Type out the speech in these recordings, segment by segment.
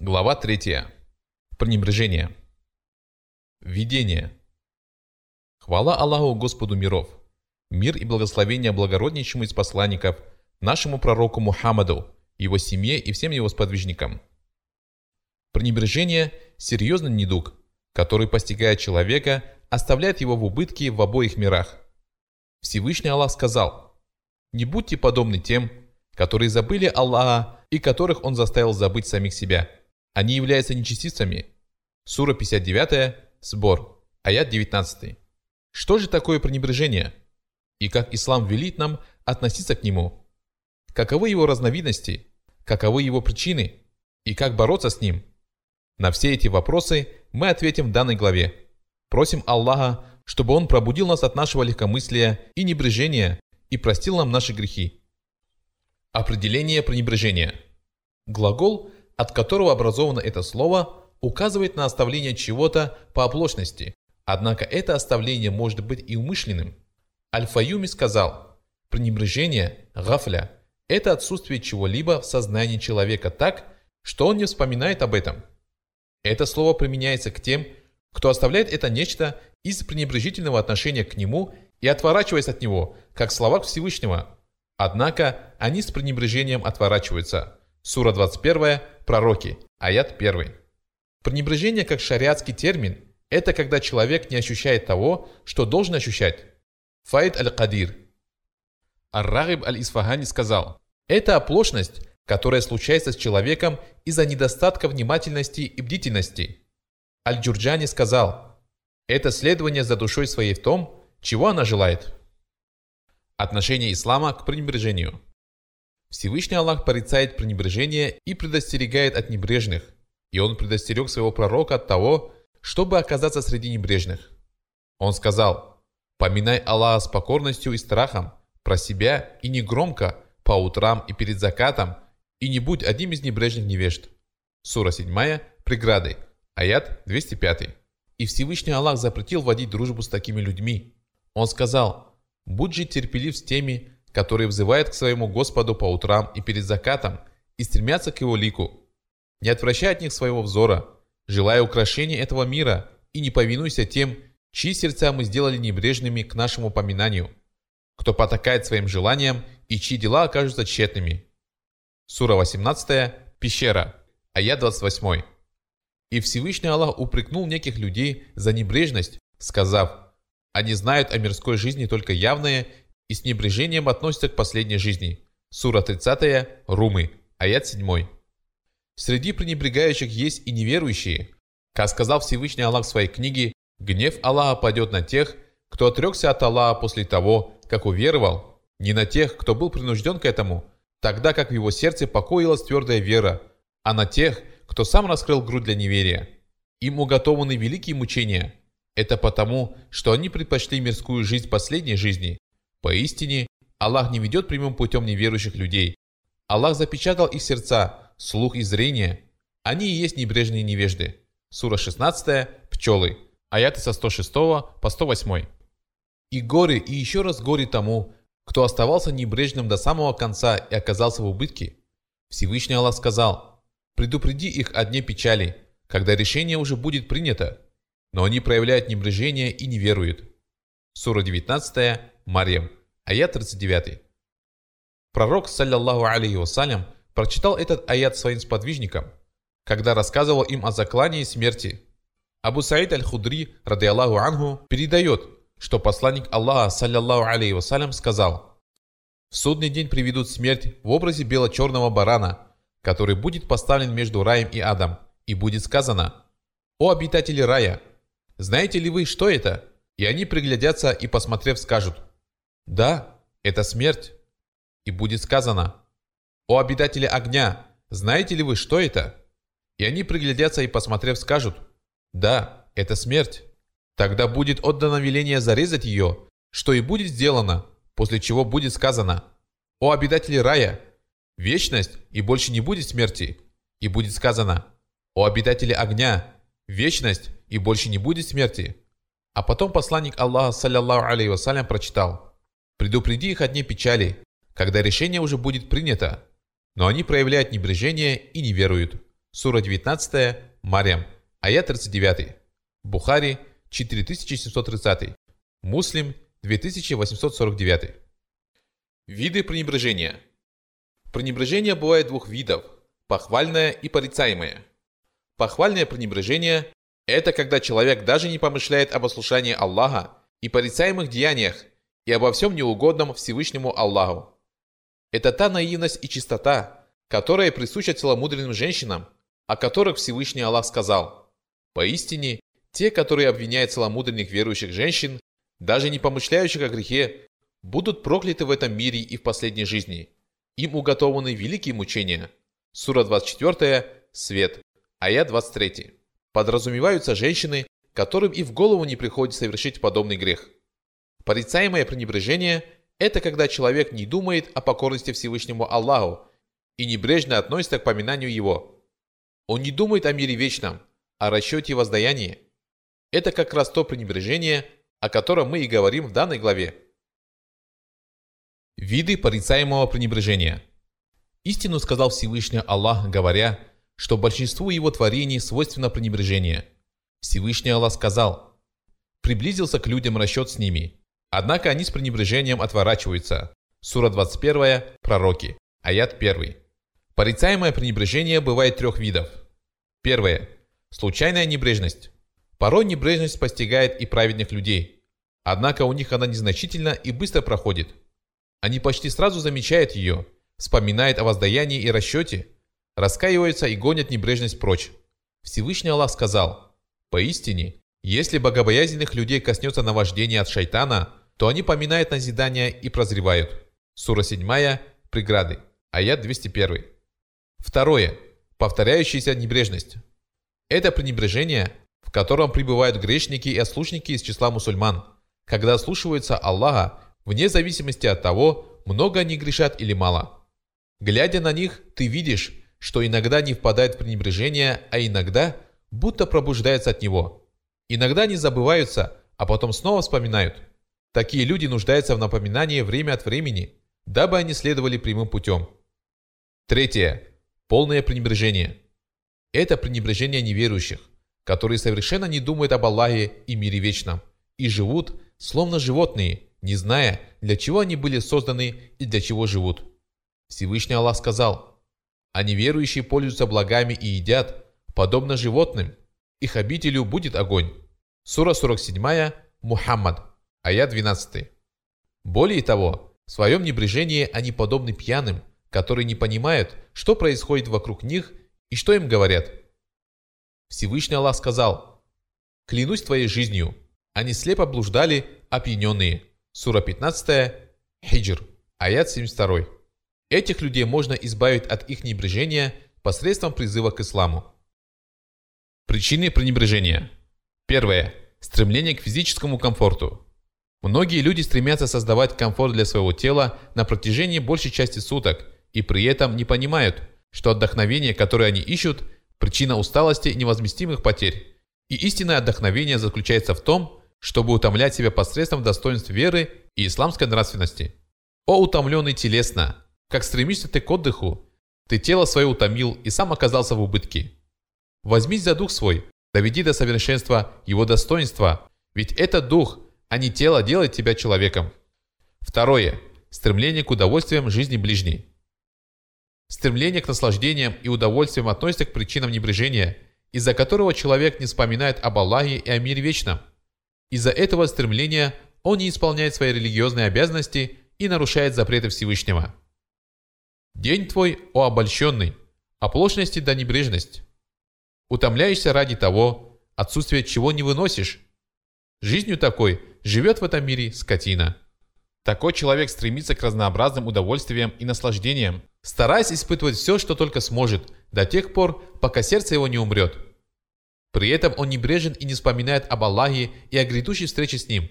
Глава 3. Пренебрежение. Введение. Хвала Аллаху Господу миров. Мир и благословение благороднейшему из посланников, нашему пророку Мухаммаду, его семье и всем его сподвижникам. Пренебрежение – серьезный недуг, который, постигая человека, оставляет его в убытке в обоих мирах. Всевышний Аллах сказал, «Не будьте подобны тем, которые забыли Аллаха и которых Он заставил забыть самих себя» Они являются нечестивцами. Сура 59, сбор, аят 19. Что же такое пренебрежение? И как ислам велит нам относиться к нему? Каковы его разновидности? Каковы его причины? И как бороться с ним? На все эти вопросы мы ответим в данной главе. Просим Аллаха, чтобы Он пробудил нас от нашего легкомыслия и небрежения и простил нам наши грехи. Определение пренебрежения. Глагол от которого образовано это слово, указывает на оставление чего-то по оплошности, однако это оставление может быть и умышленным. Аль-Фаюми сказал, пренебрежение, гафля, это отсутствие чего-либо в сознании человека так, что он не вспоминает об этом. Это слово применяется к тем, кто оставляет это нечто из пренебрежительного отношения к нему и отворачиваясь от него, как слова Всевышнего. Однако они с пренебрежением отворачиваются – Сура 21, пророки, аят 1. Пренебрежение как шариатский термин – это когда человек не ощущает того, что должен ощущать. Фаид аль-Кадир. Ар-Рагиб аль-Исфахани сказал, это оплошность, которая случается с человеком из-за недостатка внимательности и бдительности. Аль-Джурджани сказал, это следование за душой своей в том, чего она желает. Отношение ислама к пренебрежению – Всевышний Аллах порицает пренебрежение и предостерегает от небрежных, и Он предостерег своего пророка от того, чтобы оказаться среди небрежных. Он сказал, «Поминай Аллаха с покорностью и страхом, про себя и не громко, по утрам и перед закатом, и не будь одним из небрежных невежд». Сура 7, преграды, аят 205. И Всевышний Аллах запретил водить дружбу с такими людьми. Он сказал, «Будь же терпелив с теми, которые взывают к своему Господу по утрам и перед закатом и стремятся к Его лику. Не отвращай от них своего взора, желая украшения этого мира, и не повинуйся тем, чьи сердца мы сделали небрежными к нашему поминанию, кто потакает своим желаниям и чьи дела окажутся тщетными. Сура 18, пещера, аят 28. И Всевышний Аллах упрекнул неких людей за небрежность, сказав, «Они знают о мирской жизни только явное и с небрежением относятся к последней жизни. Сура 30, Румы, аят 7. Среди пренебрегающих есть и неверующие. Как сказал Всевышний Аллах в своей книге, гнев Аллаха пойдет на тех, кто отрекся от Аллаха после того, как уверовал, не на тех, кто был принужден к этому, тогда как в его сердце покоилась твердая вера, а на тех, кто сам раскрыл грудь для неверия. Им уготованы великие мучения. Это потому, что они предпочли мирскую жизнь последней жизни, Поистине, Аллах не ведет прямым путем неверующих людей. Аллах запечатал их сердца, слух и зрение. Они и есть небрежные невежды. Сура 16, пчелы. Аяты со 106 по 108. И горе, и еще раз горе тому, кто оставался небрежным до самого конца и оказался в убытке. Всевышний Аллах сказал, «Предупреди их о дне печали, когда решение уже будет принято». Но они проявляют небрежение и не веруют. Сура 19, Марьям, аят 39. Пророк, саллиллаху алейхи вассалям, прочитал этот аят своим сподвижникам, когда рассказывал им о заклании смерти. Абу Саид аль-Худри, ради Аллаху анху, передает, что посланник Аллаха, саллиллаху алейхи вассалям, сказал, «В судный день приведут смерть в образе бело-черного барана, который будет поставлен между раем и адом, и будет сказано, «О обитатели рая, знаете ли вы, что это?» И они приглядятся и, посмотрев, скажут, да, это смерть. И будет сказано, «О обитатели огня, знаете ли вы, что это?» И они приглядятся и, посмотрев, скажут, «Да, это смерть». Тогда будет отдано веление зарезать ее, что и будет сделано, после чего будет сказано, «О обитатели рая, вечность, и больше не будет смерти». И будет сказано, «О обитатели огня, вечность, и больше не будет смерти». А потом посланник Аллаха, саллиллаху алейхи вассалям, прочитал, Предупреди их о дне печали, когда решение уже будет принято, но они проявляют небрежение и не веруют. сура 19, Марьям, аят 39, Бухари 4730, Муслим 2849. Виды пренебрежения. Пренебрежение бывает двух видов – похвальное и порицаемое. Похвальное пренебрежение – это когда человек даже не помышляет об ослушании Аллаха и порицаемых деяниях и обо всем неугодном Всевышнему Аллаху. Это та наивность и чистота, которая присуща целомудренным женщинам, о которых Всевышний Аллах сказал. Поистине, те, которые обвиняют целомудренных верующих женщин, даже не помышляющих о грехе, будут прокляты в этом мире и в последней жизни. Им уготованы великие мучения. Сура 24, Свет, аят 23. Подразумеваются женщины, которым и в голову не приходит совершить подобный грех. Порицаемое пренебрежение – это когда человек не думает о покорности Всевышнему Аллаху и небрежно относится к поминанию Его. Он не думает о мире вечном, о расчете и воздаянии. Это как раз то пренебрежение, о котором мы и говорим в данной главе. Виды порицаемого пренебрежения. Истину сказал Всевышний Аллах, говоря, что большинству его творений свойственно пренебрежение. Всевышний Аллах сказал, приблизился к людям расчет с ними, однако они с пренебрежением отворачиваются. Сура 21, Пророки, аят 1. Порицаемое пренебрежение бывает трех видов. Первое. Случайная небрежность. Порой небрежность постигает и праведных людей, однако у них она незначительна и быстро проходит – они почти сразу замечают ее, вспоминают о воздаянии и расчете, раскаиваются и гонят небрежность прочь. Всевышний Аллах сказал, «Поистине, если богобоязненных людей коснется наваждение от шайтана, то они поминают назидания и прозревают». Сура 7, Преграды, аят 201. Второе. Повторяющаяся небрежность. Это пренебрежение, в котором пребывают грешники и ослушники из числа мусульман, когда слушаются Аллаха вне зависимости от того, много они грешат или мало. Глядя на них, ты видишь, что иногда не впадает в пренебрежение, а иногда будто пробуждается от него. Иногда они забываются, а потом снова вспоминают. Такие люди нуждаются в напоминании время от времени, дабы они следовали прямым путем. Третье. Полное пренебрежение. Это пренебрежение неверующих, которые совершенно не думают об Аллахе и мире вечном, и живут, словно животные, не зная, для чего они были созданы и для чего живут. Всевышний Аллах сказал, «А неверующие пользуются благами и едят, подобно животным, их обителю будет огонь». Сура 47, Мухаммад, аят 12. Более того, в своем небрежении они подобны пьяным, которые не понимают, что происходит вокруг них и что им говорят. Всевышний Аллах сказал, «Клянусь твоей жизнью, они слепо блуждали, опьяненные». Сура 15, Хиджр, аят 72. Этих людей можно избавить от их небрежения посредством призыва к исламу. Причины пренебрежения. Первое. Стремление к физическому комфорту. Многие люди стремятся создавать комфорт для своего тела на протяжении большей части суток и при этом не понимают, что отдохновение, которое они ищут, причина усталости и невозместимых потерь. И истинное отдохновение заключается в том, чтобы утомлять себя посредством достоинств веры и исламской нравственности. О утомленный телесно! Как стремишься ты к отдыху, ты тело свое утомил и сам оказался в убытке. Возьмись за дух свой, доведи до совершенства его достоинства, ведь этот дух, а не тело делает тебя человеком. Второе. Стремление к удовольствиям жизни ближней. Стремление к наслаждениям и удовольствиям относится к причинам небрежения, из-за которого человек не вспоминает об Аллахе и о мире вечном – из-за этого стремления он не исполняет свои религиозные обязанности и нарушает запреты Всевышнего. День твой, о обольщенный, оплошности да небрежность. Утомляешься ради того, отсутствие чего не выносишь. Жизнью такой живет в этом мире скотина. Такой человек стремится к разнообразным удовольствиям и наслаждениям, стараясь испытывать все, что только сможет, до тех пор, пока сердце его не умрет. При этом он небрежен и не вспоминает об Аллахе и о грядущей встрече с Ним.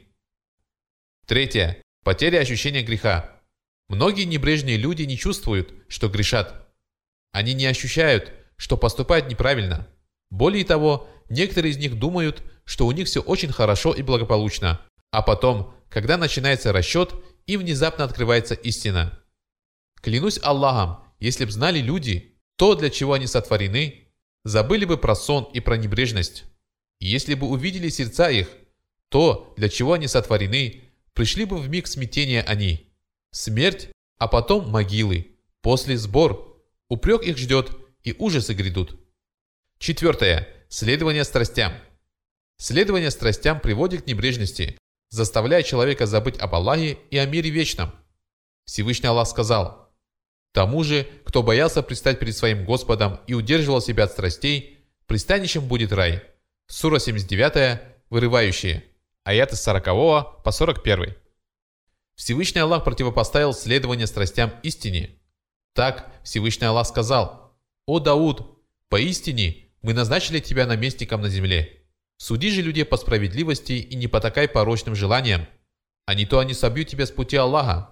Третье. Потеря ощущения греха. Многие небрежные люди не чувствуют, что грешат. Они не ощущают, что поступают неправильно. Более того, некоторые из них думают, что у них все очень хорошо и благополучно. А потом, когда начинается расчет, им внезапно открывается истина. Клянусь Аллахом, если б знали люди то, для чего они сотворены, забыли бы про сон и про небрежность. И если бы увидели сердца их, то, для чего они сотворены, пришли бы в миг смятения они. Смерть, а потом могилы, после сбор. Упрек их ждет, и ужасы грядут. Четвертое. Следование страстям. Следование страстям приводит к небрежности, заставляя человека забыть об Аллахе и о мире вечном. Всевышний Аллах сказал, «Тому же, кто боялся предстать перед своим Господом и удерживал себя от страстей, пристанищем будет рай». Сура 79, вырывающие. Аяты с 40 по 41. Всевышний Аллах противопоставил следование страстям истине. Так Всевышний Аллах сказал, «О Дауд, поистине мы назначили тебя наместником на земле. Суди же людей по справедливости и не потакай порочным желаниям, а не то они собьют тебя с пути Аллаха.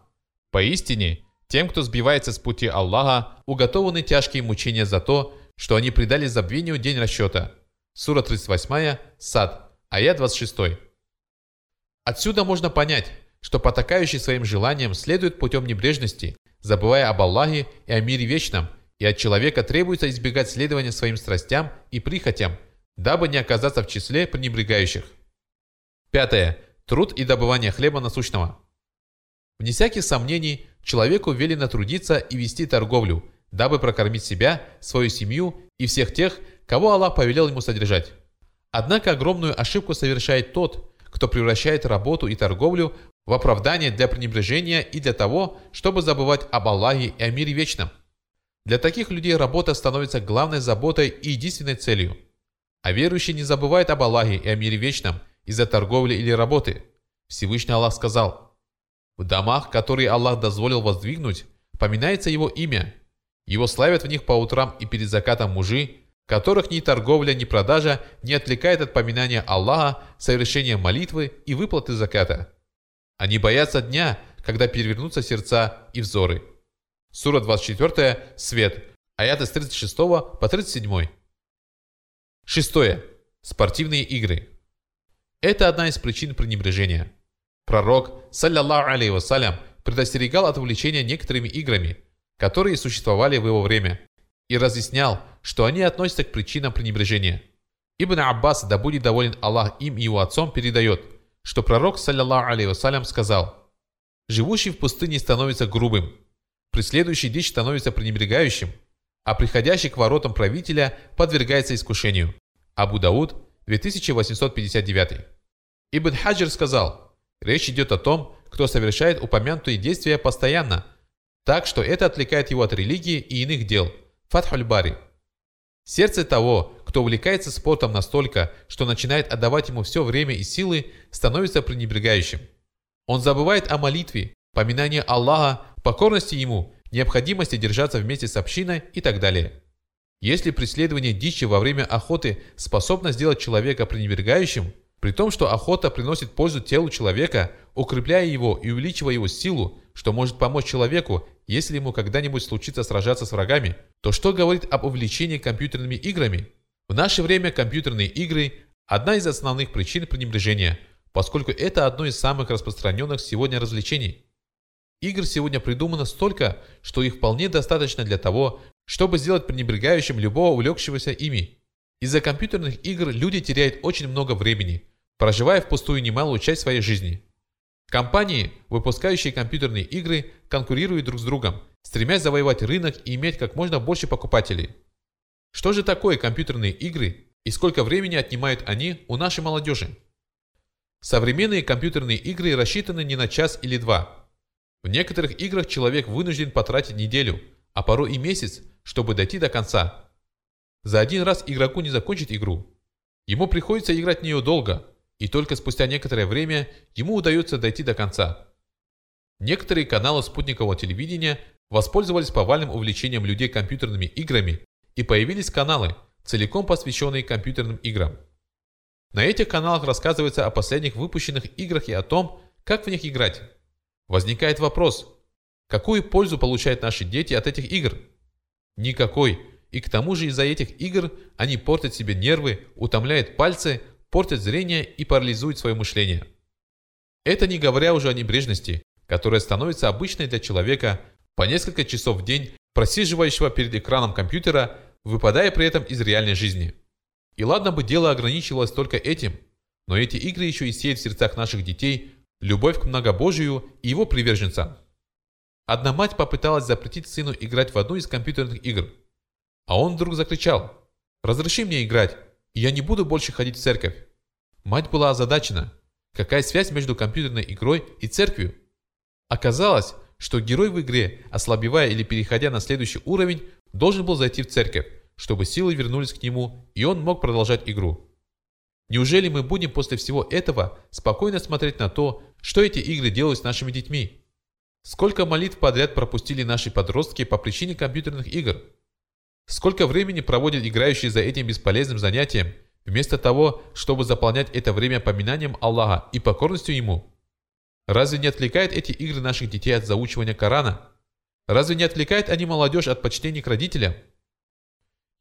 Поистине, тем, кто сбивается с пути Аллаха, уготованы тяжкие мучения за то, что они предали забвению день расчета. Сура 38, Сад, аят 26. Отсюда можно понять, что потакающий своим желаниям следует путем небрежности, забывая об Аллахе и о мире вечном, и от человека требуется избегать следования своим страстям и прихотям – дабы не оказаться в числе пренебрегающих. Пятое. Труд и добывание хлеба насущного. Вне всяких сомнений, человеку велено трудиться и вести торговлю, дабы прокормить себя, свою семью и всех тех, кого Аллах повелел ему содержать. Однако огромную ошибку совершает тот, кто превращает работу и торговлю в оправдание для пренебрежения и для того, чтобы забывать об Аллахе и о мире вечном. Для таких людей работа становится главной заботой и единственной целью – а верующий не забывает об Аллахе и о мире вечном из-за торговли или работы. Всевышний Аллах сказал, «В домах, которые Аллах дозволил воздвигнуть, поминается Его имя. Его славят в них по утрам и перед закатом мужи, которых ни торговля, ни продажа не отвлекает от поминания Аллаха, совершения молитвы и выплаты заката. Они боятся дня, когда перевернутся сердца и взоры». Сура 24, Свет, аяты с 36 по 37. Шестое. Спортивные игры. Это одна из причин пренебрежения. Пророк, саллиллаху алейхи вассалям, предостерегал от увлечения некоторыми играми, которые существовали в его время, и разъяснял, что они относятся к причинам пренебрежения. Ибн Аббас, да будет доволен Аллах им и его отцом, передает, что пророк, саллиллаху алейхи вассалям, сказал, «Живущий в пустыне становится грубым, преследующий дичь становится пренебрегающим, а приходящий к воротам правителя подвергается искушению. Абу Дауд, 2859. Ибн Хаджир сказал, речь идет о том, кто совершает упомянутые действия постоянно, так что это отвлекает его от религии и иных дел. Фатхуль Бари. Сердце того, кто увлекается спортом настолько, что начинает отдавать ему все время и силы, становится пренебрегающим. Он забывает о молитве, поминании Аллаха, покорности ему необходимости держаться вместе с общиной и так далее. Если преследование дичи во время охоты способно сделать человека пренебрегающим, при том, что охота приносит пользу телу человека, укрепляя его и увеличивая его силу, что может помочь человеку, если ему когда-нибудь случится сражаться с врагами, то что говорит об увлечении компьютерными играми? В наше время компьютерные игры – одна из основных причин пренебрежения, поскольку это одно из самых распространенных сегодня развлечений. Игр сегодня придумано столько, что их вполне достаточно для того, чтобы сделать пренебрегающим любого увлекшегося ими. Из-за компьютерных игр люди теряют очень много времени, проживая впустую немалую часть своей жизни. Компании, выпускающие компьютерные игры, конкурируют друг с другом, стремясь завоевать рынок и иметь как можно больше покупателей. Что же такое компьютерные игры и сколько времени отнимают они у нашей молодежи? Современные компьютерные игры рассчитаны не на час или два – в некоторых играх человек вынужден потратить неделю, а порой и месяц, чтобы дойти до конца. За один раз игроку не закончить игру. Ему приходится играть в нее долго, и только спустя некоторое время ему удается дойти до конца. Некоторые каналы спутникового телевидения воспользовались повальным увлечением людей компьютерными играми, и появились каналы, целиком посвященные компьютерным играм. На этих каналах рассказывается о последних выпущенных играх и о том, как в них играть. Возникает вопрос, какую пользу получают наши дети от этих игр? Никакой. И к тому же из-за этих игр они портят себе нервы, утомляют пальцы, портят зрение и парализуют свое мышление. Это не говоря уже о небрежности, которая становится обычной для человека по несколько часов в день, просиживающего перед экраном компьютера, выпадая при этом из реальной жизни. И ладно бы дело ограничивалось только этим, но эти игры еще и сеют в сердцах наших детей любовь к многобожию и его приверженцам. Одна мать попыталась запретить сыну играть в одну из компьютерных игр, а он вдруг закричал «Разреши мне играть, и я не буду больше ходить в церковь». Мать была озадачена. Какая связь между компьютерной игрой и церковью? Оказалось, что герой в игре, ослабевая или переходя на следующий уровень, должен был зайти в церковь, чтобы силы вернулись к нему, и он мог продолжать игру. Неужели мы будем после всего этого спокойно смотреть на то, что эти игры делают с нашими детьми? Сколько молитв подряд пропустили наши подростки по причине компьютерных игр? Сколько времени проводят играющие за этим бесполезным занятием, вместо того, чтобы заполнять это время поминанием Аллаха и покорностью Ему? Разве не отвлекают эти игры наших детей от заучивания Корана? Разве не отвлекают они молодежь от почтения к родителям?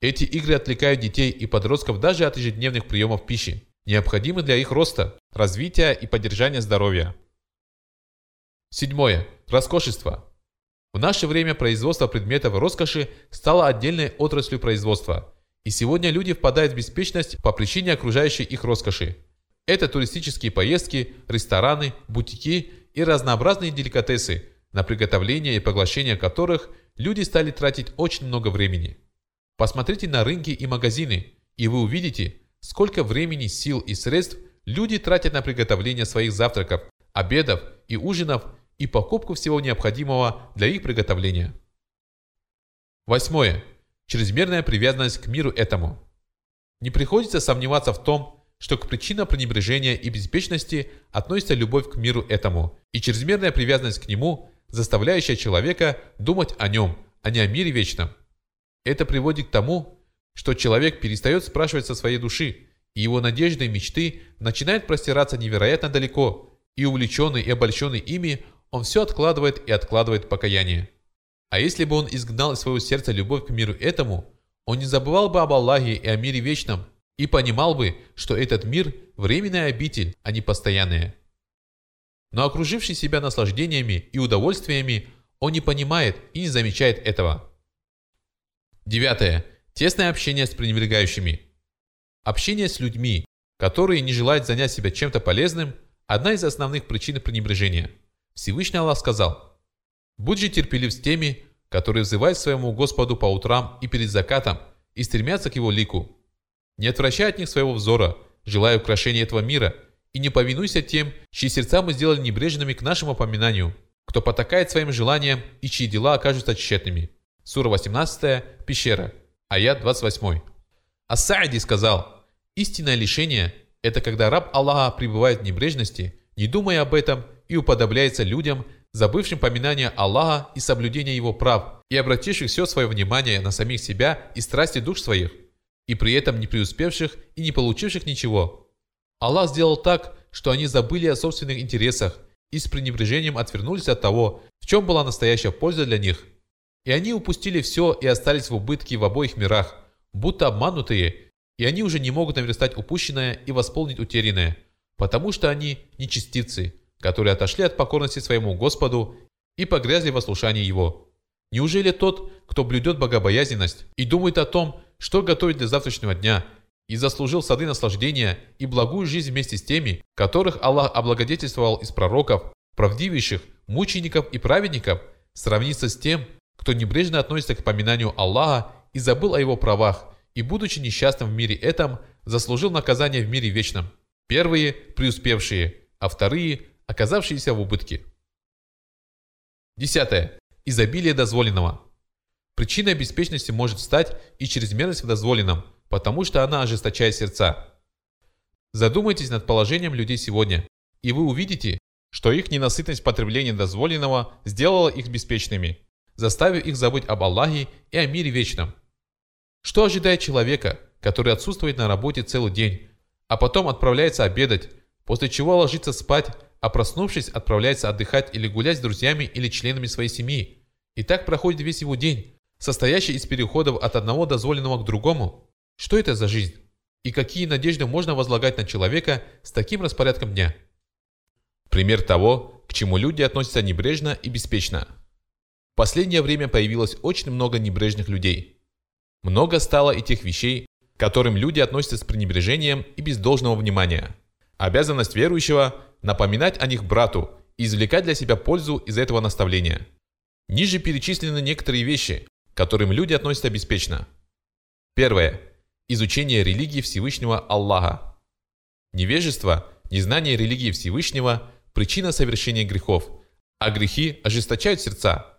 Эти игры отвлекают детей и подростков даже от ежедневных приемов пищи, необходимых для их роста, развития и поддержания здоровья. Седьмое. Роскошество. В наше время производство предметов роскоши стало отдельной отраслью производства, и сегодня люди впадают в беспечность по причине окружающей их роскоши. Это туристические поездки, рестораны, бутики и разнообразные деликатесы, на приготовление и поглощение которых люди стали тратить очень много времени. Посмотрите на рынки и магазины, и вы увидите, сколько времени, сил и средств люди тратят на приготовление своих завтраков, обедов и ужинов и покупку всего необходимого для их приготовления. Восьмое. Чрезмерная привязанность к миру этому. Не приходится сомневаться в том, что к причинам пренебрежения и беспечности относится любовь к миру этому и чрезмерная привязанность к нему, заставляющая человека думать о нем, а не о мире вечном. Это приводит к тому, что человек перестает спрашивать со своей души, и его надежды и мечты начинают простираться невероятно далеко, и увлеченный и обольщенный ими, он все откладывает и откладывает покаяние. А если бы он изгнал из своего сердца любовь к миру этому, он не забывал бы об Аллахе и о мире вечном, и понимал бы, что этот мир – временная обитель, а не постоянная. Но окруживший себя наслаждениями и удовольствиями, он не понимает и не замечает этого. Девятое. Тесное общение с пренебрегающими. Общение с людьми, которые не желают занять себя чем-то полезным, одна из основных причин пренебрежения. Всевышний Аллах сказал, «Будь же терпелив с теми, которые взывают своему Господу по утрам и перед закатом и стремятся к Его лику. Не отвращай от них своего взора, желая украшения этого мира, и не повинуйся тем, чьи сердца мы сделали небрежными к нашему опоминанию, кто потакает своим желаниям и чьи дела окажутся тщетными». Сура 18, пещера, аят 28. Ас-Саади сказал, «Истинное лишение – это когда раб Аллаха пребывает в небрежности, не думая об этом и уподобляется людям, забывшим поминание Аллаха и соблюдение его прав, и обративших все свое внимание на самих себя и страсти душ своих, и при этом не преуспевших и не получивших ничего. Аллах сделал так, что они забыли о собственных интересах и с пренебрежением отвернулись от того, в чем была настоящая польза для них – и они упустили все и остались в убытке в обоих мирах, будто обманутые, и они уже не могут наверстать упущенное и восполнить утерянное, потому что они нечестивцы, которые отошли от покорности своему Господу и погрязли в ослушании Его. Неужели тот, кто блюдет богобоязненность и думает о том, что готовить для завтрашнего дня, и заслужил сады наслаждения и благую жизнь вместе с теми, которых Аллах облагодетельствовал из пророков, правдивейших, мучеников и праведников, сравнится с тем, кто небрежно относится к поминанию Аллаха и забыл о его правах, и, будучи несчастным в мире этом, заслужил наказание в мире вечном. Первые – преуспевшие, а вторые – оказавшиеся в убытке. Десятое. Изобилие дозволенного. Причиной беспечности может стать и чрезмерность в дозволенном, потому что она ожесточает сердца. Задумайтесь над положением людей сегодня, и вы увидите, что их ненасытность потребления дозволенного сделала их беспечными – заставив их забыть об Аллахе и о мире вечном. Что ожидает человека, который отсутствует на работе целый день, а потом отправляется обедать, после чего ложится спать, а проснувшись отправляется отдыхать или гулять с друзьями или членами своей семьи. И так проходит весь его день, состоящий из переходов от одного дозволенного к другому. Что это за жизнь? И какие надежды можно возлагать на человека с таким распорядком дня? Пример того, к чему люди относятся небрежно и беспечно – последнее время появилось очень много небрежных людей. Много стало и тех вещей, к которым люди относятся с пренебрежением и без должного внимания. Обязанность верующего – напоминать о них брату и извлекать для себя пользу из этого наставления. Ниже перечислены некоторые вещи, к которым люди относятся беспечно. Первое. Изучение религии Всевышнего Аллаха. Невежество, незнание религии Всевышнего – причина совершения грехов, а грехи ожесточают сердца.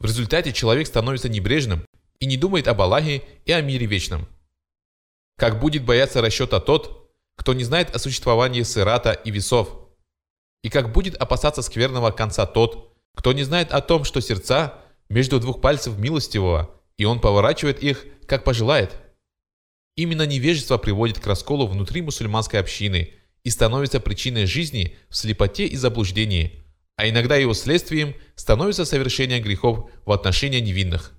В результате человек становится небрежным и не думает об Аллахе и о мире вечном. Как будет бояться расчета тот, кто не знает о существовании сырата и весов, и как будет опасаться скверного конца тот, кто не знает о том, что сердца между двух пальцев милостивого, и он поворачивает их, как пожелает. Именно невежество приводит к расколу внутри мусульманской общины и становится причиной жизни в слепоте и заблуждении, а иногда его следствием становится совершение грехов в отношении невинных.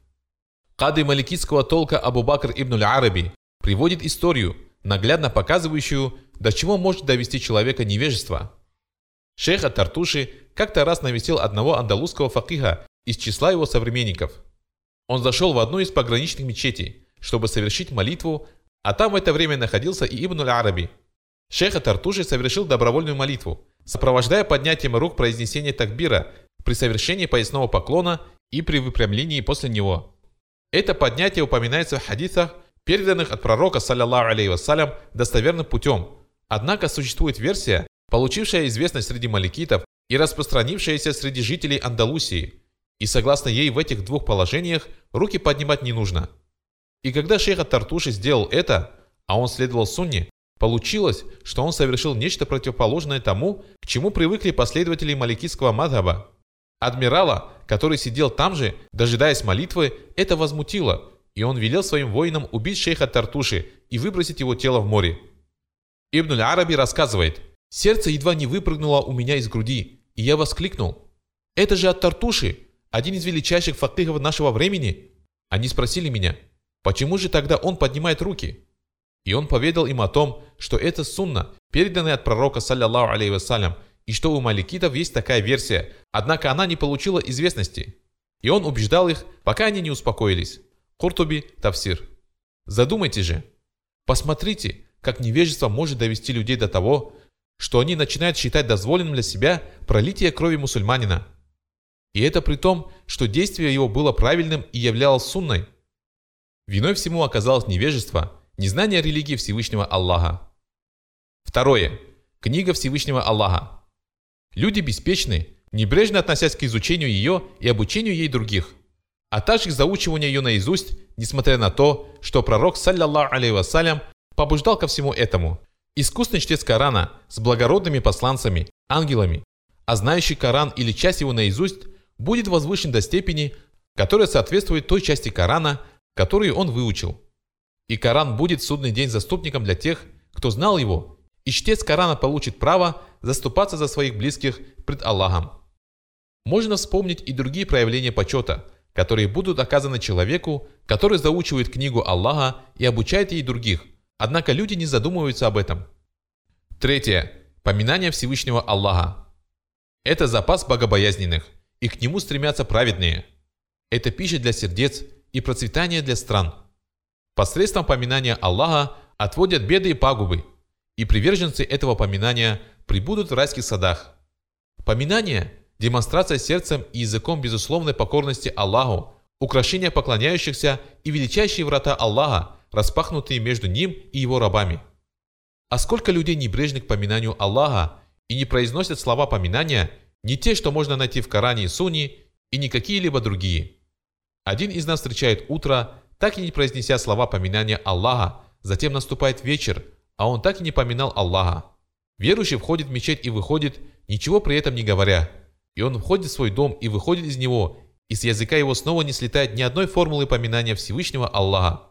Кады маликитского толка Абу Бакр ибн араби приводит историю, наглядно показывающую, до чего может довести человека невежество. Шейх Ат-Тартуши как-то раз навестил одного андалузского факиха из числа его современников. Он зашел в одну из пограничных мечетей, чтобы совершить молитву, а там в это время находился и Ибн араби Шейх Ат-Тартуши совершил добровольную молитву, сопровождая поднятием рук произнесение такбира при совершении поясного поклона и при выпрямлении после него. Это поднятие упоминается в хадисах, переданных от пророка, саллиллаху алейhi вассалям, достоверным путем. Однако существует версия, получившая известность среди маликитов и распространившаяся среди жителей Андалусии. И согласно ей в этих двух положениях руки поднимать не нужно. И когда шейх Тартуши сделал это, а он следовал сунне, получилось, что он совершил нечто противоположное тому, к чему привыкли последователи маликитского мадхаба. Адмирала, который сидел там же, дожидаясь молитвы, это возмутило, и он велел своим воинам убить шейха Тартуши и выбросить его тело в море. Ибн Араби рассказывает, «Сердце едва не выпрыгнуло у меня из груди, и я воскликнул, «Это же от Тартуши, один из величайших факихов нашего времени!» Они спросили меня, «Почему же тогда он поднимает руки?» И он поведал им о том, что это сунна, переданная от пророка, саллиллаху алейхи вассалям, и что у маликитов есть такая версия, однако она не получила известности. И он убеждал их, пока они не успокоились. Куртуби Тавсир. Задумайте же. Посмотрите, как невежество может довести людей до того, что они начинают считать дозволенным для себя пролитие крови мусульманина. И это при том, что действие его было правильным и являлось сунной. Виной всему оказалось невежество, незнание религии Всевышнего Аллаха. Второе. Книга Всевышнего Аллаха. Люди беспечны, небрежно относясь к изучению ее и обучению ей других, а также к заучиванию ее наизусть, несмотря на то, что пророк, саллиллаху алейhi вассалям, побуждал ко всему этому. Искусный чтец Корана с благородными посланцами, ангелами, а знающий Коран или часть его наизусть, будет возвышен до степени, которая соответствует той части Корана, которую он выучил. И Коран будет судный день заступником для тех, кто знал его, и чтец Корана получит право заступаться за своих близких пред Аллахом. Можно вспомнить и другие проявления почета, которые будут оказаны человеку, который заучивает книгу Аллаха и обучает ей других, однако люди не задумываются об этом. Третье. Поминание Всевышнего Аллаха. Это запас богобоязненных, и к нему стремятся праведные. Это пища для сердец и процветание для стран. Посредством поминания Аллаха отводят беды и пагубы, и приверженцы этого поминания – прибудут в райских садах. Поминание – демонстрация сердцем и языком безусловной покорности Аллаху, украшение поклоняющихся и величайшие врата Аллаха, распахнутые между ним и его рабами. А сколько людей небрежны к поминанию Аллаха и не произносят слова поминания, не те, что можно найти в Коране и Суне, и не какие-либо другие. Один из нас встречает утро, так и не произнеся слова поминания Аллаха, затем наступает вечер, а он так и не поминал Аллаха. Верующий входит в мечеть и выходит, ничего при этом не говоря. И он входит в свой дом и выходит из него, и с языка его снова не слетает ни одной формулы поминания Всевышнего Аллаха.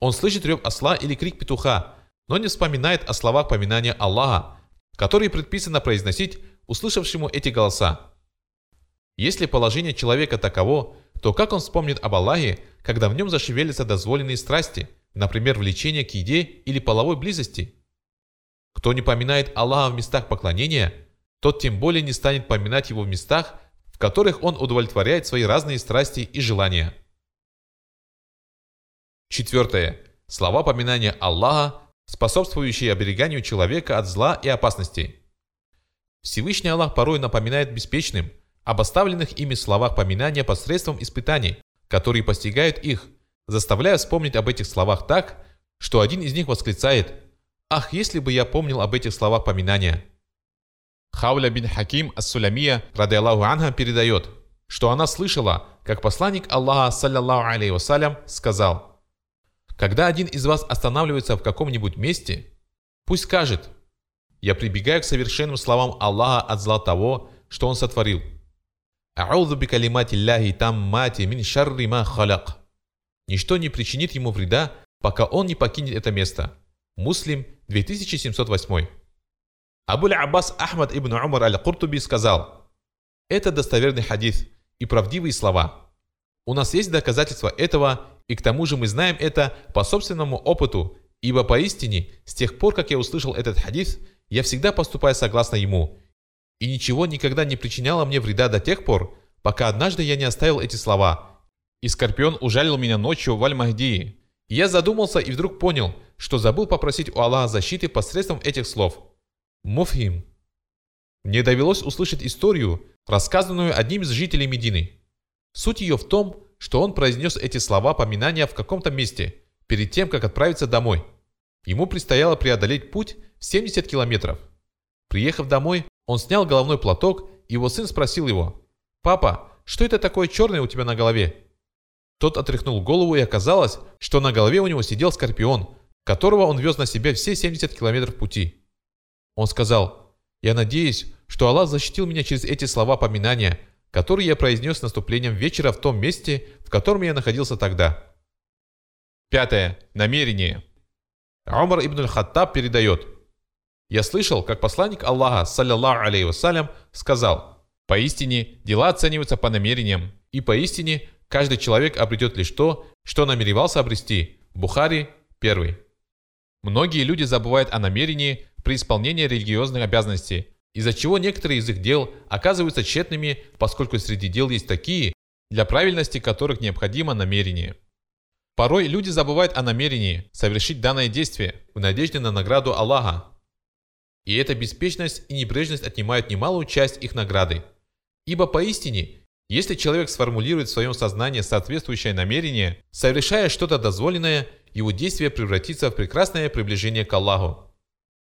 Он слышит рев осла или крик петуха, но не вспоминает о словах поминания Аллаха, которые предписано произносить услышавшему эти голоса. Если положение человека таково, то как он вспомнит об Аллахе, когда в нем зашевелятся дозволенные страсти, например, влечение к еде или половой близости? Кто не поминает Аллаха в местах поклонения, тот тем более не станет поминать Его в местах, в которых Он удовлетворяет свои разные страсти и желания. Четвертое. Слова поминания Аллаха, способствующие обереганию человека от зла и опасностей. Всевышний Аллах порой напоминает беспечным об оставленных ими словах поминания посредством испытаний, которые постигают их, заставляя вспомнить об этих словах так, что один из них восклицает «Ах, если бы я помнил об этих словах поминания!» Хауля бин Хаким ас-Сулямия, ради Аллаху Анха, передает, что она слышала, как посланник Аллаха, саллиллаху алейхи вассалям, сказал «Когда один из вас останавливается в каком-нибудь месте, пусть скажет «Я прибегаю к совершенным словам Аллаха от зла того, что Он сотворил». «А'удhu би калимати Аллахи таммати мин шарри ма халяк». Ничто не причинит ему вреда, пока он не покинет это место. Муслим 2708. Абуль Аббас Ахмад ибн Умар аль-Куртуби сказал, «Это достоверный хадис и правдивые слова. У нас есть доказательства этого, и к тому же мы знаем это по собственному опыту, ибо поистине, с тех пор, как я услышал этот хадис, я всегда поступаю согласно ему, и ничего никогда не причиняло мне вреда до тех пор, пока однажды я не оставил эти слова. И Скорпион ужалил меня ночью в Аль-Махдии. Я задумался и вдруг понял, что забыл попросить у Аллаха защиты посредством этих слов – Муфхим. Мне довелось услышать историю, рассказанную одним из жителей Медины. Суть ее в том, что он произнес эти слова поминания в каком-то месте, перед тем, как отправиться домой. Ему предстояло преодолеть путь в 70 километров. Приехав домой, он снял головной платок, и его сын спросил его, «Папа, что это такое черное у тебя на голове?» Тот отряхнул голову, и оказалось, что на голове у него сидел скорпион, которого он вез на себе все 70 километров пути. Он сказал, «Я надеюсь, что Аллах защитил меня через эти слова поминания, которые я произнес с наступлением вечера в том месте, в котором я находился тогда». Пятое. Намерение. Умар ибн аль-Хаттаб передает. «Я слышал, как посланник Аллаха, саллиллаху алейhi вассалям, сказал, «Поистине, дела оцениваются по намерениям, и поистине, каждый человек обретет лишь то, что намеревался обрести». Бухари, 1. Многие люди забывают о намерении, при исполнении религиозных обязанностей, из-за чего некоторые из их дел оказываются тщетными, поскольку среди дел есть такие, для правильности которых необходимо намерение. Порой люди забывают о намерении совершить данное действие в надежде на награду Аллаха. И эта беспечность и небрежность отнимают немалую часть их награды. Ибо поистине, если человек сформулирует в своем сознании соответствующее намерение, совершая что-то дозволенное, его действие превратится в прекрасное приближение к Аллаху.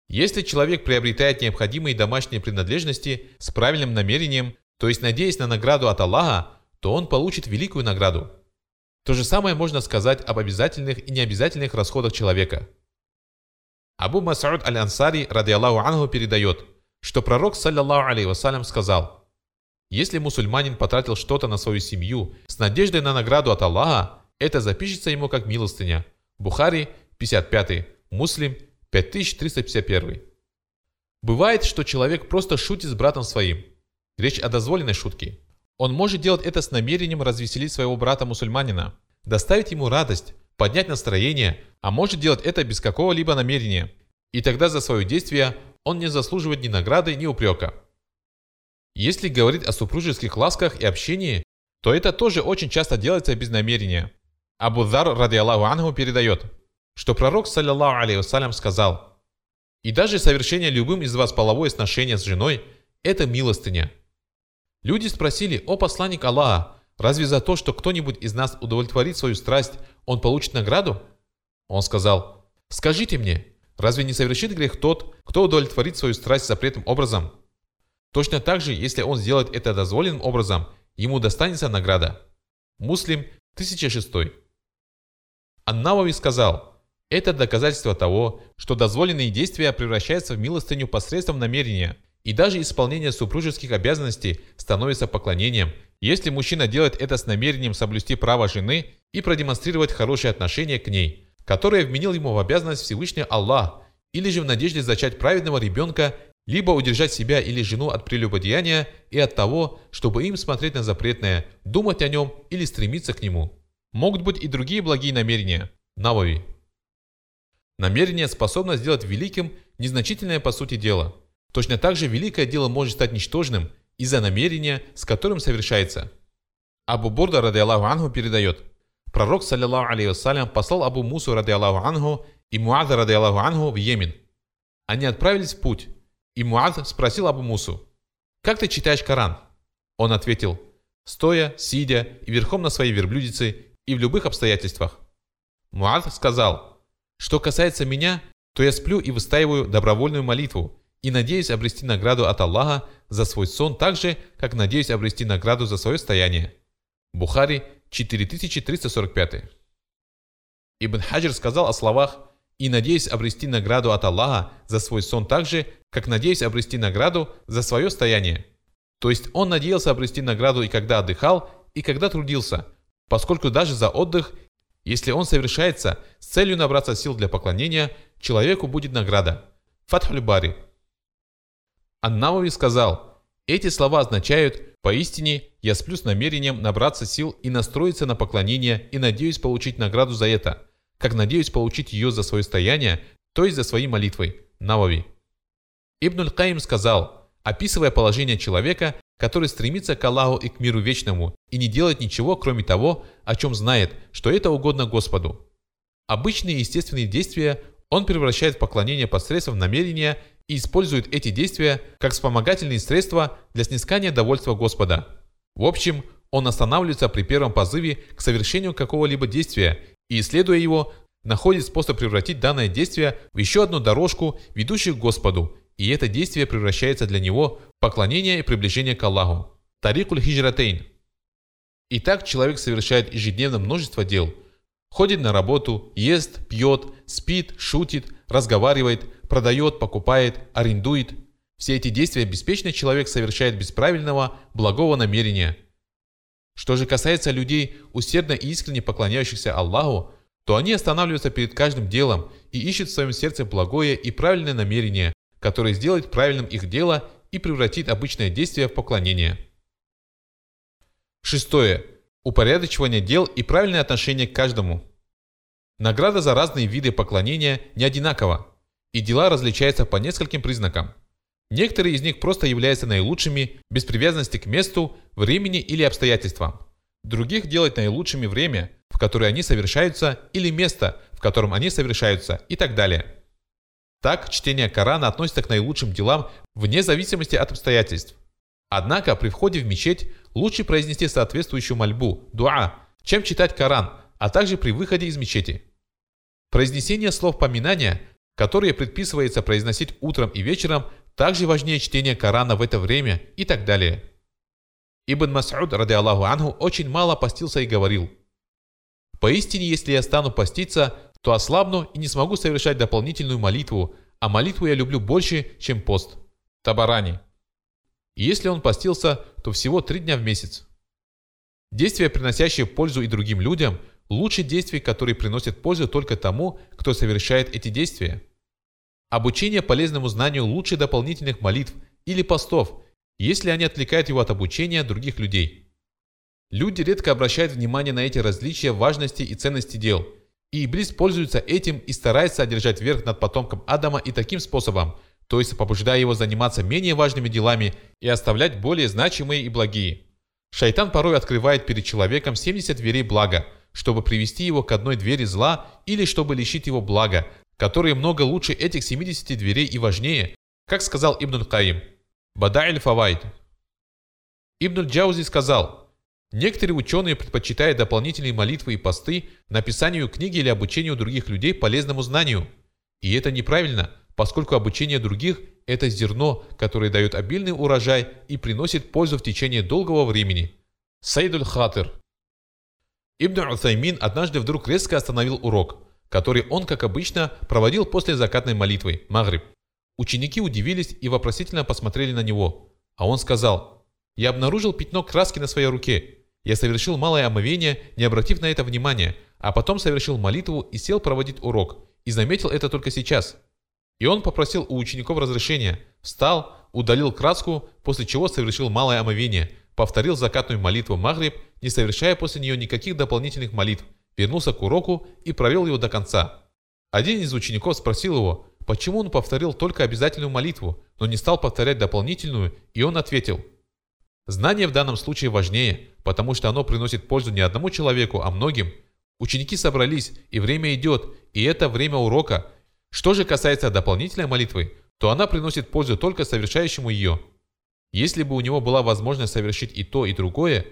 Если человек приобретает необходимые домашние принадлежности с правильным намерением, то есть надеясь на награду от Аллаха, то он получит великую награду. То же самое можно сказать об обязательных и необязательных расходах человека. Абу Мас'уд аль-Ансари, ради Аллаху Ангу, передает, что пророк, саллиллаху алейhi вассалям, сказал, «Если мусульманин потратил что-то на свою семью с надеждой на награду от Аллаха, это запишется ему как милостыня». Бухари, 55, Муслим, 5351. Бывает, что человек просто шутит с братом своим. Речь о дозволенной шутке. Он может делать это с намерением развеселить своего брата-мусульманина, доставить ему радость, поднять настроение, а может делать это без какого-либо намерения. И тогда за свое действие он не заслуживает ни награды, ни упрека. Если говорить о супружеских ласках и общении, то это тоже очень часто делается без намерения. Абу Дар, ради Аллаху Ангу, передает – что пророк, саллиллаху алейhi сказал, «И даже совершение любым из вас половое сношение с женой – это милостыня». Люди спросили, «О посланник Аллаха, разве за то, что кто-нибудь из нас удовлетворит свою страсть, он получит награду?» Он сказал, «Скажите мне, разве не совершит грех тот, кто удовлетворит свою страсть запретным образом?» Точно так же, если он сделает это дозволенным образом, ему достанется награда. Муслим 1006. Аннавави сказал – это доказательство того, что дозволенные действия превращаются в милостыню посредством намерения, и даже исполнение супружеских обязанностей становится поклонением, если мужчина делает это с намерением соблюсти право жены и продемонстрировать хорошее отношение к ней, которое вменил ему в обязанность Всевышний Аллах, или же в надежде зачать праведного ребенка, либо удержать себя или жену от прелюбодеяния и от того, чтобы им смотреть на запретное, думать о нем или стремиться к нему. Могут быть и другие благие намерения. Навави. Намерение способно сделать великим незначительное по сути дело. Точно так же великое дело может стать ничтожным из-за намерения, с которым совершается. Абу Бурда, ради Аллаху Ангу, передает. пророк, саллиллаху алейхи послал Абу Мусу, ради Аллаху Ангу, и Муаза, ради Аллаху Ангу, в Йемен. Они отправились в путь, и Муаз спросил Абу Мусу, «Как ты читаешь Коран?» Он ответил, «Стоя, сидя и верхом на своей верблюдице и в любых обстоятельствах». Муаз сказал, «Что касается меня, то я сплю и выстаиваю добровольную молитву, и надеюсь обрести награду от Аллаха за свой сон так же, как надеюсь обрести награду за свое стояние. Бухари 4345. Ибн Хаджир сказал о словах «И надеюсь обрести награду от Аллаха за свой сон так же, как надеюсь обрести награду за свое стояние». То есть он надеялся обрести награду и когда отдыхал, и когда трудился, поскольку даже за отдых, если он совершается с целью набраться сил для поклонения, человеку будет награда. Фатхуль Бари Аннауи сказал, эти слова означают «Поистине я сплю с намерением набраться сил и настроиться на поклонение и надеюсь получить награду за это, как надеюсь получить ее за свое стояние, то есть за своей молитвой». Навави. Ибн Каим сказал, описывая положение человека, который стремится к Аллаху и к миру вечному и не делает ничего, кроме того, о чем знает, что это угодно Господу. Обычные естественные действия он превращает в поклонение посредством намерения и использует эти действия как вспомогательные средства для снискания довольства Господа. В общем, он останавливается при первом позыве к совершению какого-либо действия и, исследуя его, находит способ превратить данное действие в еще одну дорожку, ведущую к Господу, и это действие превращается для него в поклонение и приближение к Аллаху. Тарикуль хиджратейн. Итак, человек совершает ежедневно множество дел. Ходит на работу, ест, пьет, спит, шутит, разговаривает, продает, покупает, арендует. Все эти действия беспечный человек совершает без правильного, благого намерения. Что же касается людей, усердно и искренне поклоняющихся Аллаху, то они останавливаются перед каждым делом и ищут в своем сердце благое и правильное намерение, которое сделает правильным их дело и превратит обычное действие в поклонение. Шестое. Упорядочивание дел и правильное отношение к каждому. Награда за разные виды поклонения не одинакова и дела различаются по нескольким признакам. Некоторые из них просто являются наилучшими без привязанности к месту, времени или обстоятельствам. Других делать наилучшими время, в которое они совершаются, или место, в котором они совершаются, и так далее. Так, чтение Корана относится к наилучшим делам вне зависимости от обстоятельств. Однако при входе в мечеть лучше произнести соответствующую мольбу, дуа, чем читать Коран, а также при выходе из мечети. Произнесение слов поминания – которые предписывается произносить утром и вечером, также важнее чтения Корана в это время и так далее. Ибн Мас'уд, ради Аллаху Анху, очень мало постился и говорил, «Поистине, если я стану поститься, то ослабну и не смогу совершать дополнительную молитву, а молитву я люблю больше, чем пост». Табарани. И если он постился, то всего три дня в месяц. Действия, приносящие пользу и другим людям – лучше действий, которые приносят пользу только тому, кто совершает эти действия. Обучение полезному знанию лучше дополнительных молитв или постов, если они отвлекают его от обучения других людей. Люди редко обращают внимание на эти различия важности и ценности дел, и Иблис пользуется этим и старается одержать верх над потомком Адама и таким способом, то есть побуждая его заниматься менее важными делами и оставлять более значимые и благие. Шайтан порой открывает перед человеком 70 дверей блага, чтобы привести его к одной двери зла или чтобы лишить его блага, которые много лучше этих 70 дверей и важнее, как сказал Ибн Каим. Бадайль Фавайд. Ибн Джаузи сказал, некоторые ученые предпочитают дополнительные молитвы и посты написанию книги или обучению других людей полезному знанию. И это неправильно, поскольку обучение других – это зерно, которое дает обильный урожай и приносит пользу в течение долгого времени. Сайдуль Хатыр Ибн Усаймин однажды вдруг резко остановил урок, который он, как обычно, проводил после закатной молитвы, Магриб. Ученики удивились и вопросительно посмотрели на него, а он сказал, «Я обнаружил пятно краски на своей руке. Я совершил малое омовение, не обратив на это внимания, а потом совершил молитву и сел проводить урок, и заметил это только сейчас». И он попросил у учеников разрешения, встал, удалил краску, после чего совершил малое омовение – повторил закатную молитву Магриб, не совершая после нее никаких дополнительных молитв, вернулся к уроку и провел его до конца. Один из учеников спросил его, почему он повторил только обязательную молитву, но не стал повторять дополнительную, и он ответил, «Знание в данном случае важнее, потому что оно приносит пользу не одному человеку, а многим. Ученики собрались, и время идет, и это время урока. Что же касается дополнительной молитвы, то она приносит пользу только совершающему ее. Если бы у него была возможность совершить и то, и другое,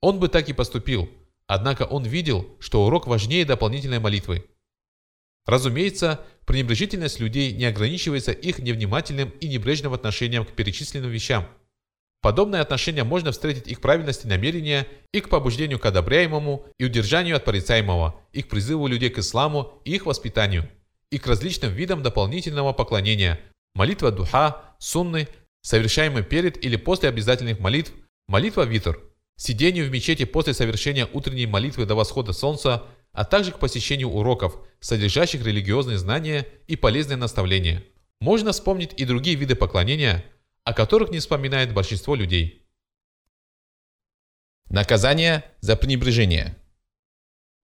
он бы так и поступил. Однако он видел, что урок важнее дополнительной молитвы. Разумеется, пренебрежительность людей не ограничивается их невнимательным и небрежным отношением к перечисленным вещам. Подобное отношение можно встретить и к правильности намерения, и к побуждению к одобряемому, и удержанию от порицаемого, и к призыву людей к исламу, и их воспитанию, и к различным видам дополнительного поклонения, молитва духа, сунны, совершаемый перед или после обязательных молитв, молитва витр, сидению в мечети после совершения утренней молитвы до восхода солнца, а также к посещению уроков, содержащих религиозные знания и полезные наставления. Можно вспомнить и другие виды поклонения, о которых не вспоминает большинство людей. Наказание за пренебрежение.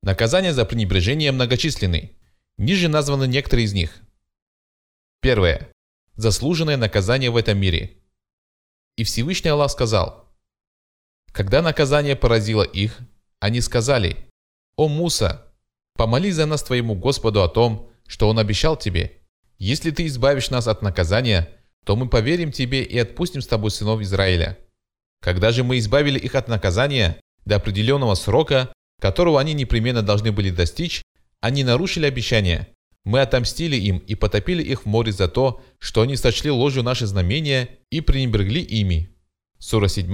Наказания за пренебрежение многочисленны. Ниже названы некоторые из них. Первое. Заслуженное наказание в этом мире. И Всевышний Аллах сказал, «Когда наказание поразило их, они сказали, «О Муса, помоли за нас твоему Господу о том, что Он обещал тебе. Если ты избавишь нас от наказания, то мы поверим тебе и отпустим с тобой сынов Израиля. Когда же мы избавили их от наказания до определенного срока, которого они непременно должны были достичь, они нарушили обещание. Мы отомстили им и потопили их в море за то, что они сочли ложью наши знамения и пренебрегли ими. Сура 7.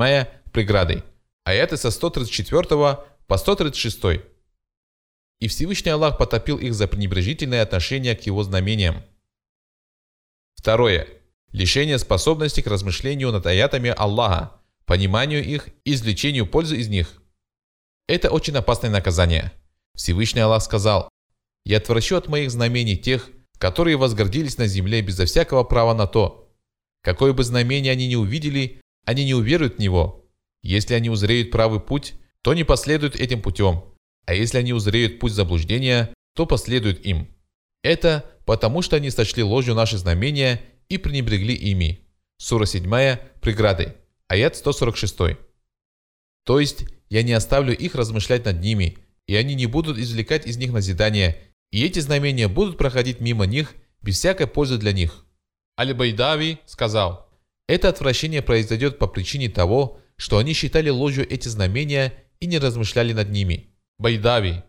Преграды. Аяты со 134 по 136. И Всевышний Аллах потопил их за пренебрежительное отношение к его знамениям. Второе. Лишение способности к размышлению над аятами Аллаха, пониманию их и извлечению пользы из них. Это очень опасное наказание. Всевышний Аллах сказал, «Я отвращу от моих знамений тех, которые возгордились на земле безо всякого права на то. Какое бы знамение они ни увидели, они не уверуют в него. Если они узреют правый путь, то не последуют этим путем а если они узреют путь заблуждения, то последуют им. Это потому, что они сочли ложью наши знамения и пренебрегли ими. Сура 7, преграды, аят 146. То есть, я не оставлю их размышлять над ними, и они не будут извлекать из них назидания, и эти знамения будут проходить мимо них без всякой пользы для них. Аль-Байдави сказал, это отвращение произойдет по причине того, что они считали ложью эти знамения и не размышляли над ними. Байдави.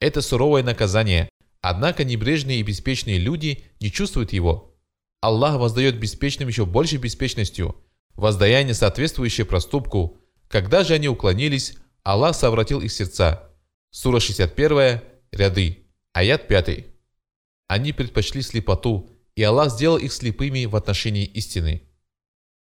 Это суровое наказание, однако небрежные и беспечные люди не чувствуют его. Аллах воздает беспечным еще большей беспечностью, воздаяние, соответствующее проступку. Когда же они уклонились, Аллах совратил их сердца. Сура 61, ряды, аят 5. Они предпочли слепоту, и Аллах сделал их слепыми в отношении истины.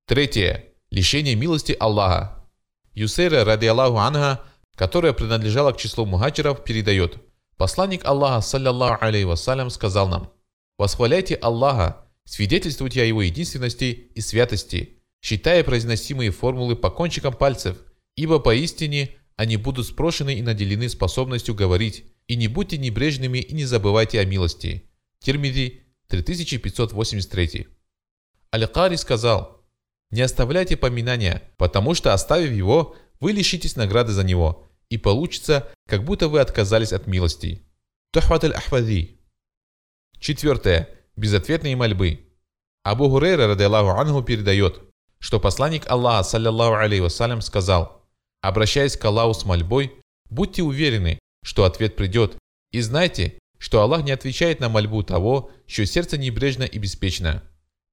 Третье. Лишение милости Аллаха. Юсейра, ради Аллаху анха, которая принадлежала к числу мухаджиров, передает. Посланник Аллаха, саллиллаху алейхи вассалям, сказал нам, «Восхваляйте Аллаха, свидетельствуйте о Его единственности и святости, считая произносимые формулы по кончикам пальцев, ибо поистине они будут спрошены и наделены способностью говорить, и не будьте небрежными и не забывайте о милости». Термиди 3583. Аль-Кари сказал, «Не оставляйте поминания, потому что, оставив его, вы лишитесь награды за него, и получится, как будто вы отказались от милости. Тухват аль-Ахвади. Четвертое. Безответные мольбы. Абу Хурейра, радиаллаху анху, передает, что посланник Аллаха, саллиллаху алейhi вассалям, сказал, обращаясь к Аллаху с мольбой, будьте уверены, что ответ придет, и знайте, что Аллах не отвечает на мольбу того, чье сердце небрежно и беспечно.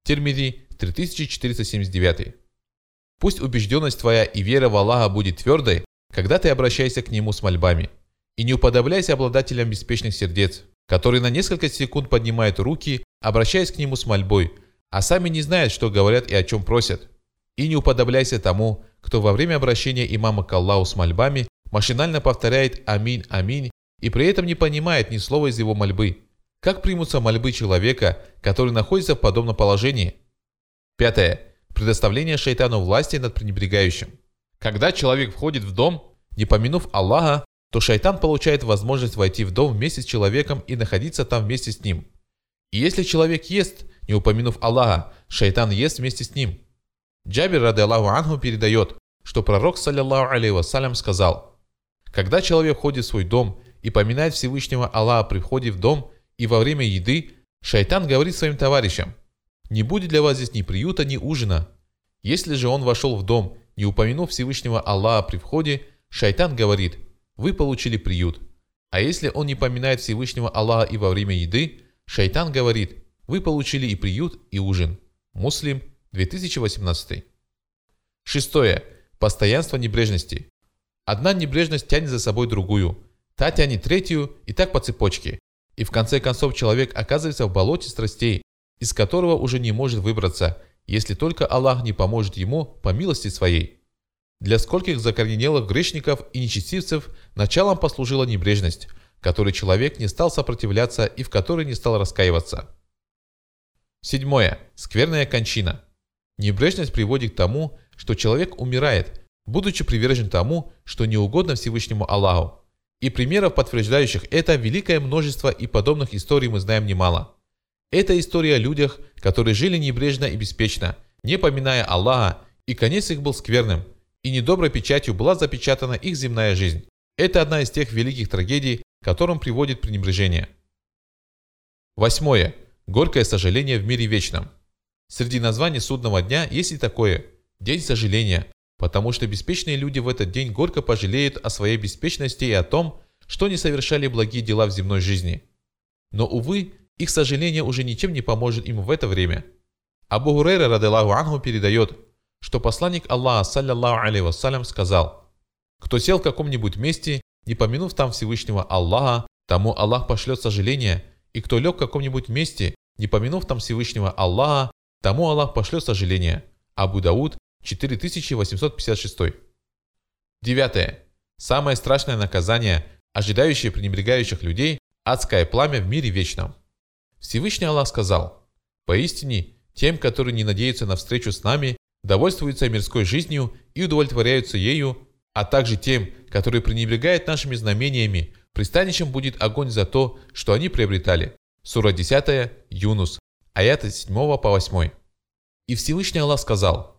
Термиди 3479. Пусть убежденность твоя и вера в Аллаха будет твердой, когда ты обращаешься к Нему с мольбами. И не уподобляйся обладателям беспечных сердец, которые на несколько секунд поднимают руки, обращаясь к Нему с мольбой, а сами не знают, что говорят и о чем просят. И не уподобляйся тому, кто во время обращения имама к Аллаху с мольбами машинально повторяет «Аминь, аминь» и при этом не понимает ни слова из его мольбы. Как примутся мольбы человека, который находится в подобном положении? Пятое. Предоставление шайтану власти над пренебрегающим. Когда человек входит в дом, не помянув Аллаха, то шайтан получает возможность войти в дом вместе с человеком и находиться там вместе с ним. И если человек ест, не упомянув Аллаха, шайтан ест вместе с ним. Джабир, рады Аллаху Анху, передает, что пророк, саллиллаху алейhi вассалям, сказал, Когда человек входит в свой дом и поминает Всевышнего Аллаха при входе в дом и во время еды, шайтан говорит своим товарищам, «Не будет для вас здесь ни приюта, ни ужина». Если же он вошел в дом, не упомянув Всевышнего Аллаха при входе, шайтан говорит, «Вы получили приют». А если он не поминает Всевышнего Аллаха и во время еды, шайтан говорит, «Вы получили и приют, и ужин». Муслим, 2018. Шестое. Постоянство небрежности. Одна небрежность тянет за собой другую, та тянет третью и так по цепочке. И в конце концов человек оказывается в болоте страстей, из которого уже не может выбраться, если только Аллах не поможет ему по милости своей. Для скольких закоренелых грешников и нечестивцев началом послужила небрежность, которой человек не стал сопротивляться и в которой не стал раскаиваться. Седьмое. Скверная кончина. Небрежность приводит к тому, что человек умирает, будучи привержен тому, что не угодно Всевышнему Аллаху. И примеров, подтверждающих это, великое множество и подобных историй мы знаем немало. Это история о людях, которые жили небрежно и беспечно, не поминая Аллаха, и конец их был скверным, и недоброй печатью была запечатана их земная жизнь. Это одна из тех великих трагедий, к которым приводит пренебрежение. Восьмое. Горькое сожаление в мире вечном. Среди названий судного дня есть и такое – День сожаления, потому что беспечные люди в этот день горько пожалеют о своей беспечности и о том, что не совершали благие дела в земной жизни. Но, увы, их сожаление уже ничем не поможет им в это время. Абу Гурейра, радаллаху анху, передает, что посланник Аллаха, саллиллаху алейhi вассалям, сказал, «Кто сел в каком-нибудь месте, не помянув там Всевышнего Аллаха, тому Аллах пошлет сожаление, и кто лег в каком-нибудь месте, не помянув там Всевышнего Аллаха, тому Аллах пошлет сожаление». Абу Дауд, 4856. Девятое. Самое страшное наказание, ожидающее пренебрегающих людей, адское пламя в мире вечном. Всевышний Аллах сказал, «Поистине, тем, которые не надеются на встречу с нами, довольствуются мирской жизнью и удовлетворяются ею, а также тем, которые пренебрегают нашими знамениями, пристанищем будет огонь за то, что они приобретали». Сура 10, Юнус, аяты 7 по 8. И Всевышний Аллах сказал,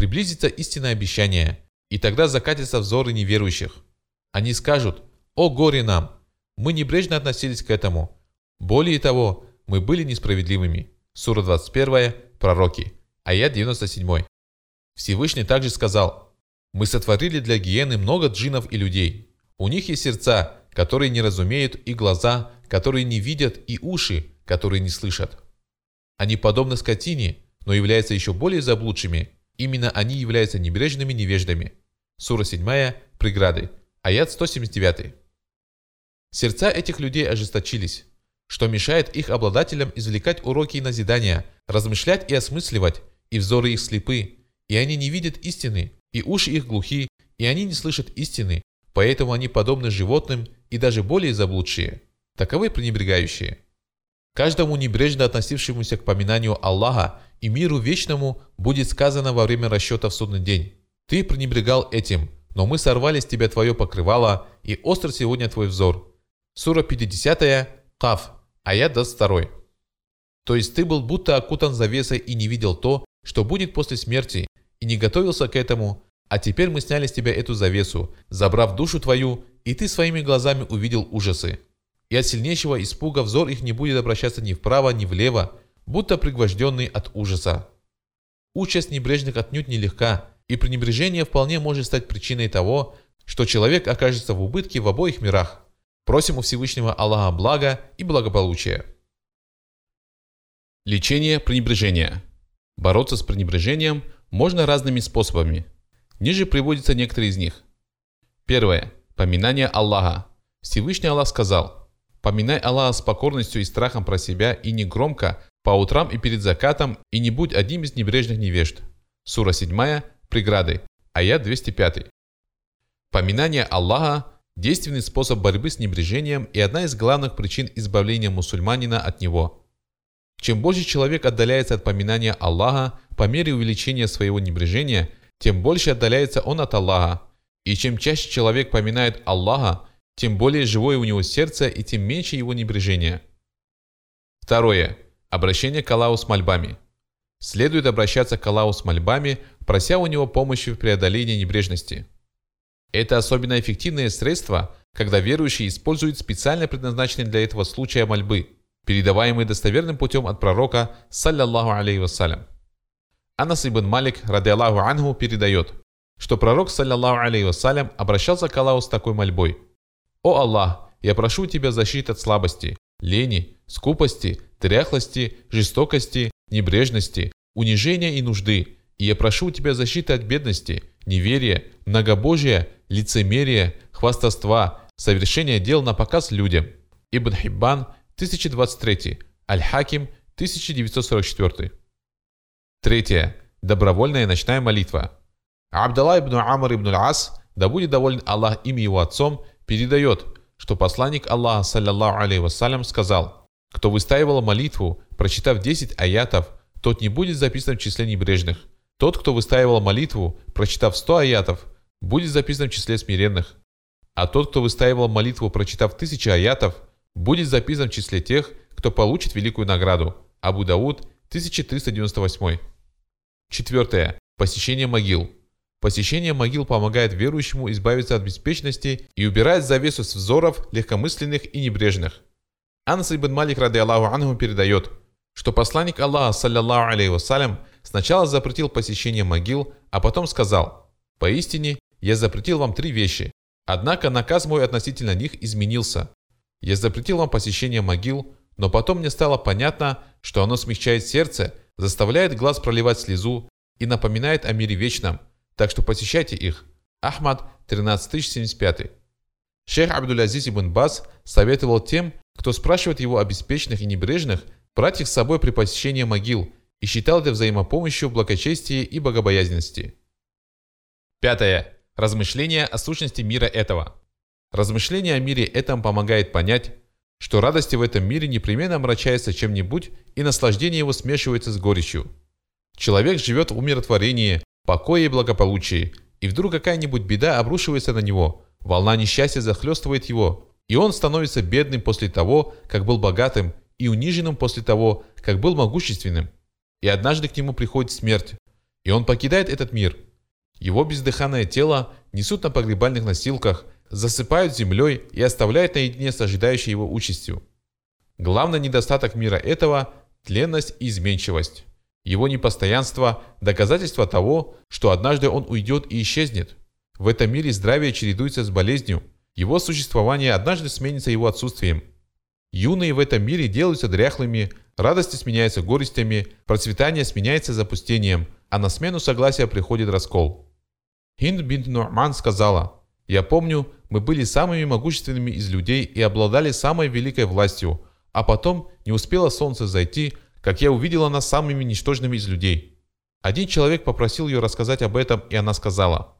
приблизится истинное обещание, и тогда закатятся взоры неверующих. Они скажут, «О горе нам! Мы небрежно относились к этому. Более того, мы были несправедливыми». Сура 21, Пророки, аят 97. Всевышний также сказал, «Мы сотворили для гиены много джинов и людей. У них есть сердца, которые не разумеют, и глаза, которые не видят, и уши, которые не слышат. Они подобны скотине, но являются еще более заблудшими, Именно они являются небрежными невеждами. Сура 7, преграды, аят 179. Сердца этих людей ожесточились, что мешает их обладателям извлекать уроки и назидания, размышлять и осмысливать, и взоры их слепы, и они не видят истины, и уши их глухи, и они не слышат истины, поэтому они подобны животным и даже более заблудшие. Таковы пренебрегающие. Каждому небрежно относившемуся к поминанию Аллаха и миру вечному будет сказано во время расчета в судный день. Ты пренебрегал этим, но мы сорвали с тебя твое покрывало, и остр сегодня твой взор. Сура 50, Каф, аят 22. То есть ты был будто окутан завесой и не видел то, что будет после смерти, и не готовился к этому, а теперь мы сняли с тебя эту завесу, забрав душу твою, и ты своими глазами увидел ужасы. И от сильнейшего испуга взор их не будет обращаться ни вправо, ни влево, будто пригвожденный от ужаса. Участь небрежных отнюдь нелегка, и пренебрежение вполне может стать причиной того, что человек окажется в убытке в обоих мирах. Просим у Всевышнего Аллаха блага и благополучия. Лечение пренебрежения. Бороться с пренебрежением можно разными способами. Ниже приводятся некоторые из них. Первое. Поминание Аллаха. Всевышний Аллах сказал, «Поминай Аллаха с покорностью и страхом про себя и не громко, по утрам и перед закатом, и не будь одним из небрежных невежд. Сура 7, преграды, аят 205. Поминание Аллаха – действенный способ борьбы с небрежением и одна из главных причин избавления мусульманина от него. Чем больше человек отдаляется от поминания Аллаха по мере увеличения своего небрежения, тем больше отдаляется он от Аллаха. И чем чаще человек поминает Аллаха, тем более живое у него сердце и тем меньше его небрежения. Второе. Обращение к Аллаху с мольбами. Следует обращаться к Аллаху с мольбами, прося у него помощи в преодолении небрежности. Это особенно эффективное средство, когда верующий использует специально предназначенные для этого случая мольбы, передаваемые достоверным путем от пророка, саллиллаху алейхи вассалям. Анас ибн Малик, ради Аллаху анху, передает, что пророк, саллиллаху алейхи вассалям, обращался к Аллаху с такой мольбой. «О Аллах, я прошу Тебя защиты от слабости, лени, скупости, тряхлости, жестокости, небрежности, унижения и нужды, и я прошу Тебя защиты от бедности, неверия, многобожия, лицемерия, хвастовства, совершения дел на показ людям». Ибн Хиббан, 1023, Аль-Хаким, 1944. Третье. Добровольная ночная молитва. Абдалла ибн Амр ибн Ас, да будет доволен Аллах им и его отцом, передает, что посланник Аллаха, саллиллаху алейхи вассалям, сказал, «Кто выстаивал молитву, прочитав 10 аятов, тот не будет записан в числе небрежных. Тот, кто выстаивал молитву, прочитав 100 аятов, будет записан в числе смиренных. А тот, кто выстаивал молитву, прочитав тысячи аятов, будет записан в числе тех, кто получит великую награду. Абу Дауд, 1398. Четвертое. Посещение могил. Посещение могил помогает верующему избавиться от беспечности и убирает завесу с взоров легкомысленных и небрежных. Анас ибн Малик, ради Аллаху Анху, передает, что посланник Аллаха, саллиллаху алейхи вассалям, сначала запретил посещение могил, а потом сказал, «Поистине, я запретил вам три вещи, однако наказ мой относительно них изменился. Я запретил вам посещение могил, но потом мне стало понятно, что оно смягчает сердце, заставляет глаз проливать слезу и напоминает о мире вечном, так что посещайте их. Ахмад 13075. Шейх Абдулязиз ибн Баз советовал тем, кто спрашивает его о беспечных и небрежных, брать их с собой при посещении могил и считал это взаимопомощью в благочестии и богобоязненности. Пятое. Размышление о сущности мира этого. Размышление о мире этом помогает понять, что радости в этом мире непременно омрачается чем-нибудь и наслаждение его смешивается с горечью. Человек живет в умиротворении, покое и благополучии, и вдруг какая-нибудь беда обрушивается на него, волна несчастья захлестывает его, и он становится бедным после того, как был богатым, и униженным после того, как был могущественным. И однажды к нему приходит смерть, и он покидает этот мир. Его бездыханное тело несут на погребальных носилках, засыпают землей и оставляют наедине с ожидающей его участью. Главный недостаток мира этого – тленность и изменчивость. Его непостоянство – доказательство того, что однажды он уйдет и исчезнет. В этом мире здравие чередуется с болезнью. Его существование однажды сменится его отсутствием. Юные в этом мире делаются дряхлыми, радости сменяются горестями, процветание сменяется запустением, а на смену согласия приходит раскол. Хинд бин Нурман сказала, «Я помню, мы были самыми могущественными из людей и обладали самой великой властью, а потом не успело солнце зайти, как я увидела нас самыми ничтожными из людей. Один человек попросил ее рассказать об этом, и она сказала.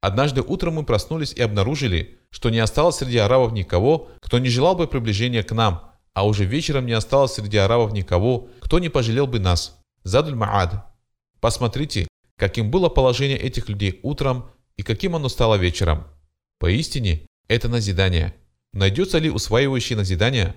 Однажды утром мы проснулись и обнаружили, что не осталось среди арабов никого, кто не желал бы приближения к нам, а уже вечером не осталось среди арабов никого, кто не пожалел бы нас. Задуль Маад. Посмотрите, каким было положение этих людей утром и каким оно стало вечером. Поистине, это назидание. Найдется ли усваивающий назидание?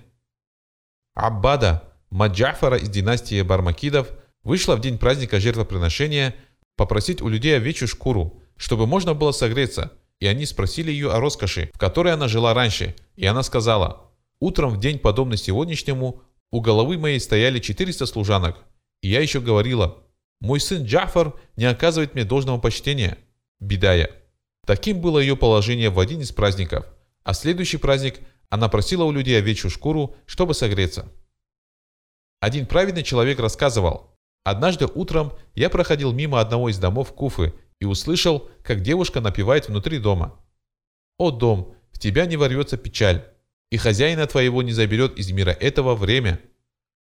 Аббада, Маджафара из династии Бармакидов вышла в день праздника жертвоприношения попросить у людей овечью шкуру, чтобы можно было согреться, и они спросили ее о роскоши, в которой она жила раньше, и она сказала, «Утром в день, подобный сегодняшнему, у головы моей стояли 400 служанок, и я еще говорила, мой сын Джафар не оказывает мне должного почтения». Бедая. Таким было ее положение в один из праздников, а следующий праздник она просила у людей овечью шкуру, чтобы согреться. Один праведный человек рассказывал, «Однажды утром я проходил мимо одного из домов Куфы и услышал, как девушка напевает внутри дома. «О, дом, в тебя не ворвется печаль, и хозяина твоего не заберет из мира этого время».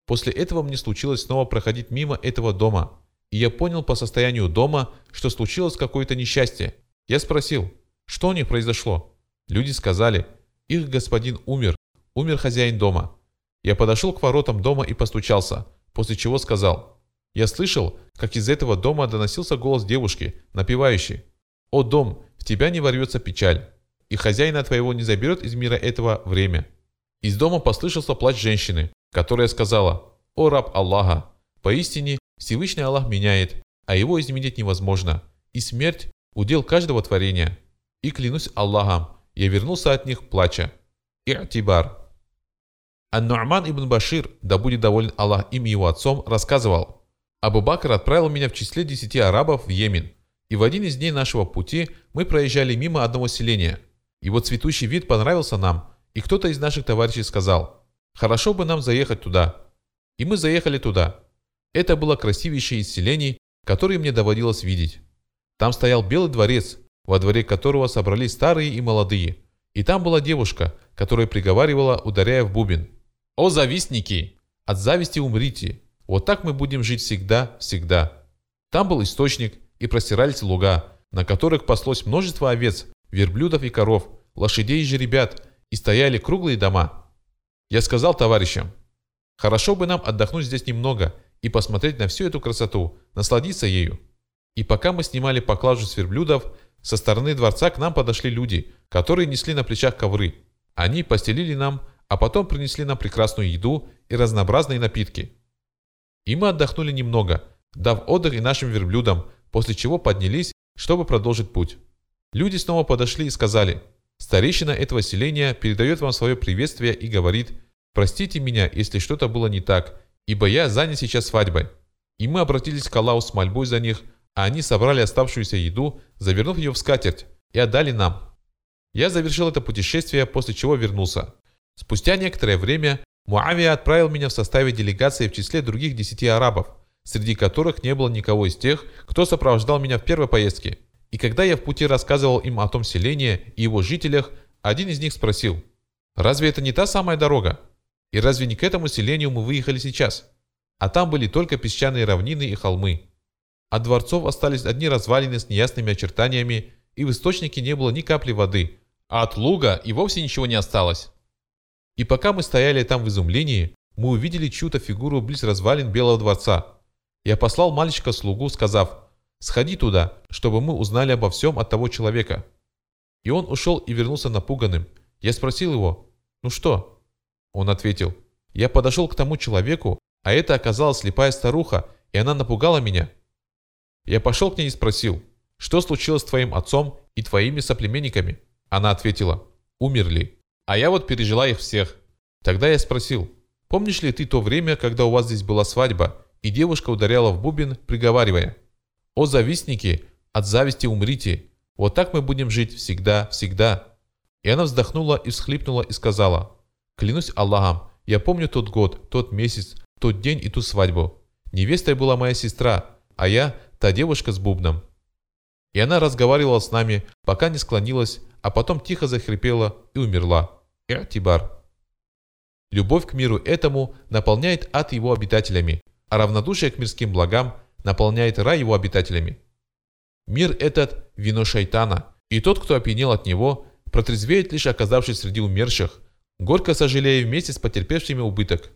После этого мне случилось снова проходить мимо этого дома, и я понял по состоянию дома, что случилось какое-то несчастье. Я спросил, что у них произошло? Люди сказали, их господин умер, умер хозяин дома. Я подошел к воротам дома и постучался, после чего сказал. Я слышал, как из этого дома доносился голос девушки, напевающей. «О, дом, в тебя не ворвется печаль, и хозяина твоего не заберет из мира этого время». Из дома послышался плач женщины, которая сказала, «О, раб Аллаха, поистине Всевышний Аллах меняет, а его изменить невозможно, и смерть – удел каждого творения». И клянусь Аллахом, я вернулся от них, плача. И'тибар. Ан-Ну'ман ибн Башир, да будет доволен Аллах им и его отцом, рассказывал. Абу Бакр отправил меня в числе десяти арабов в Йемен. И в один из дней нашего пути мы проезжали мимо одного селения. Его цветущий вид понравился нам, и кто-то из наших товарищей сказал, «Хорошо бы нам заехать туда». И мы заехали туда. Это было красивейшее из селений, которые мне доводилось видеть. Там стоял белый дворец, во дворе которого собрались старые и молодые. И там была девушка, которая приговаривала, ударяя в бубен. «О завистники! От зависти умрите! Вот так мы будем жить всегда, всегда!» Там был источник, и простирались луга, на которых паслось множество овец, верблюдов и коров, лошадей и жеребят, и стояли круглые дома. Я сказал товарищам, хорошо бы нам отдохнуть здесь немного и посмотреть на всю эту красоту, насладиться ею. И пока мы снимали поклажу с верблюдов, со стороны дворца к нам подошли люди, которые несли на плечах ковры. Они постелили нам, а потом принесли нам прекрасную еду и разнообразные напитки. И мы отдохнули немного, дав отдых и нашим верблюдам, после чего поднялись, чтобы продолжить путь. Люди снова подошли и сказали, «Старейшина этого селения передает вам свое приветствие и говорит, «Простите меня, если что-то было не так, ибо я занят сейчас свадьбой». И мы обратились к Аллаху с мольбой за них, а они собрали оставшуюся еду, завернув ее в скатерть, и отдали нам. Я завершил это путешествие, после чего вернулся. Спустя некоторое время Муавия отправил меня в составе делегации в числе других десяти арабов, среди которых не было никого из тех, кто сопровождал меня в первой поездке. И когда я в пути рассказывал им о том селении и его жителях, один из них спросил, «Разве это не та самая дорога? И разве не к этому селению мы выехали сейчас? А там были только песчаные равнины и холмы. От дворцов остались одни развалины с неясными очертаниями, и в источнике не было ни капли воды, а от луга и вовсе ничего не осталось. И пока мы стояли там в изумлении, мы увидели чью-то фигуру близ развалин Белого дворца. Я послал мальчика-слугу, сказав, «Сходи туда, чтобы мы узнали обо всем от того человека». И он ушел и вернулся напуганным. Я спросил его, «Ну что?» Он ответил, «Я подошел к тому человеку, а это оказалась слепая старуха, и она напугала меня». Я пошел к ней и спросил, что случилось с твоим отцом и твоими соплеменниками? Она ответила, умерли. А я вот пережила их всех. Тогда я спросил, помнишь ли ты то время, когда у вас здесь была свадьба, и девушка ударяла в бубен, приговаривая, «О завистники, от зависти умрите, вот так мы будем жить всегда, всегда». И она вздохнула и всхлипнула и сказала, «Клянусь Аллахом, я помню тот год, тот месяц, тот день и ту свадьбу. Невестой была моя сестра, а я та девушка с бубном. И она разговаривала с нами, пока не склонилась, а потом тихо захрипела и умерла. И'тибар. Любовь к миру этому наполняет ад его обитателями, а равнодушие к мирским благам наполняет рай его обитателями. Мир этот – вино шайтана, и тот, кто опьянел от него, протрезвеет лишь оказавшись среди умерших, горько сожалея вместе с потерпевшими убыток.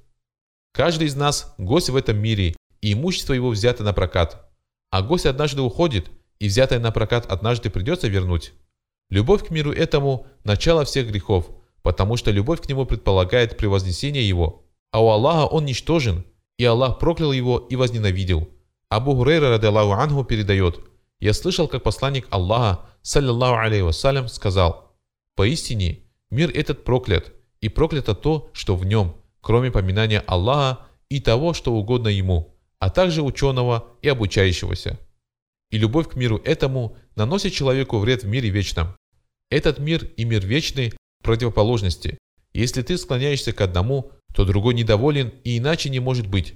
Каждый из нас – гость в этом мире, и имущество его взято на прокат а гость однажды уходит, и взятое на прокат однажды придется вернуть. Любовь к миру этому – начало всех грехов, потому что любовь к нему предполагает превознесение его. А у Аллаха он ничтожен, и Аллах проклял его и возненавидел. Абу Хурейра, радаллаху анху, передает, «Я слышал, как посланник Аллаха, саллиллаху алейhi вассалям, сказал, «Поистине, мир этот проклят, и проклято то, что в нем, кроме поминания Аллаха и того, что угодно ему» а также ученого и обучающегося. И любовь к миру этому наносит человеку вред в мире вечном. Этот мир и мир вечный – противоположности. Если ты склоняешься к одному, то другой недоволен и иначе не может быть.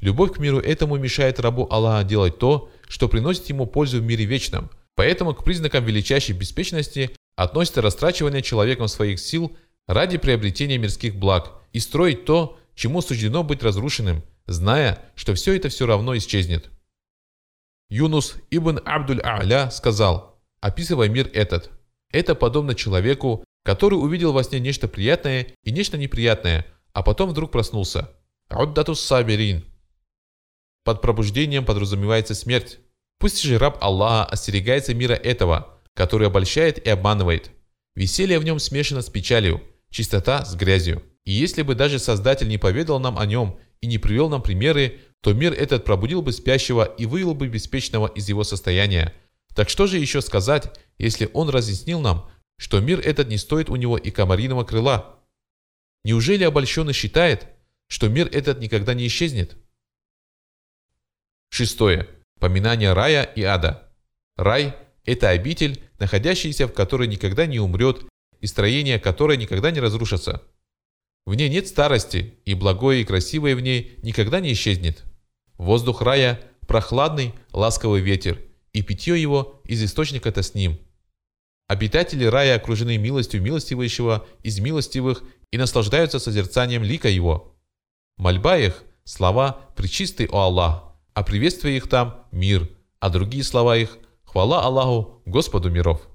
Любовь к миру этому мешает рабу Аллаха делать то, что приносит ему пользу в мире вечном. Поэтому к признакам величайшей беспечности относится растрачивание человеком своих сил ради приобретения мирских благ и строить то, чему суждено быть разрушенным – зная, что все это все равно исчезнет. Юнус ибн Абдуль-А'ля сказал, описывая мир этот, это подобно человеку, который увидел во сне нечто приятное и нечто неприятное, а потом вдруг проснулся. Уддатус сабирин. Под пробуждением подразумевается смерть. Пусть же раб Аллаха остерегается мира этого, который обольщает и обманывает. Веселье в нем смешано с печалью, чистота с грязью. И если бы даже Создатель не поведал нам о нем и не привел нам примеры, то мир этот пробудил бы спящего и вывел бы беспечного из его состояния. Так что же еще сказать, если Он разъяснил нам, что мир этот не стоит у него и комариного крыла? Неужели обольщенный считает, что мир этот никогда не исчезнет? Шестое. Поминание рая и ада. Рай – это обитель, находящаяся в которой никогда не умрет и строение которой никогда не разрушится. В ней нет старости, и благое и красивое в ней никогда не исчезнет. Воздух рая – прохладный, ласковый ветер, и питье его из источника-то с ним. Обитатели рая окружены милостью милостивающего из милостивых и наслаждаются созерцанием лика его. Мольба их – слова «Пречистый, о Аллах», а приветствие их там – мир, а другие слова их – хвала Аллаху, Господу миров.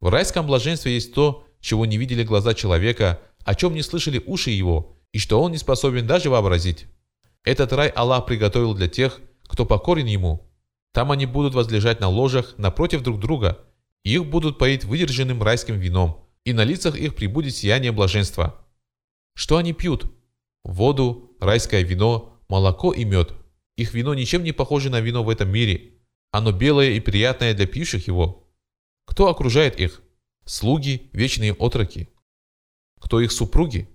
В райском блаженстве есть то, чего не видели глаза человека, о чем не слышали уши его, и что он не способен даже вообразить. Этот рай Аллах приготовил для тех, кто покорен ему. Там они будут возлежать на ложах напротив друг друга, и их будут поить выдержанным райским вином, и на лицах их прибудет сияние блаженства. Что они пьют? Воду, райское вино, молоко и мед. Их вино ничем не похоже на вино в этом мире. Оно белое и приятное для пьющих его. Кто окружает их? Слуги, вечные отроки. Кто их супруги?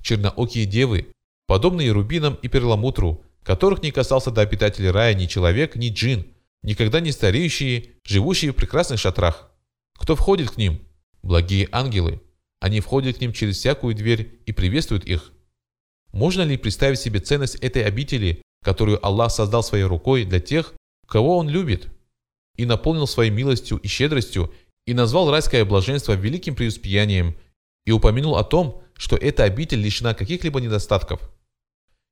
Черноокие девы, подобные рубинам и перламутру, которых не касался до обитателей рая ни человек, ни джин, никогда не стареющие, живущие в прекрасных шатрах. Кто входит к ним? Благие ангелы. Они входят к ним через всякую дверь и приветствуют их. Можно ли представить себе ценность этой обители, которую Аллах создал своей рукой для тех, кого Он любит, и наполнил своей милостью и щедростью, и назвал райское блаженство великим преуспеянием, и упомянул о том, что эта обитель лишена каких-либо недостатков.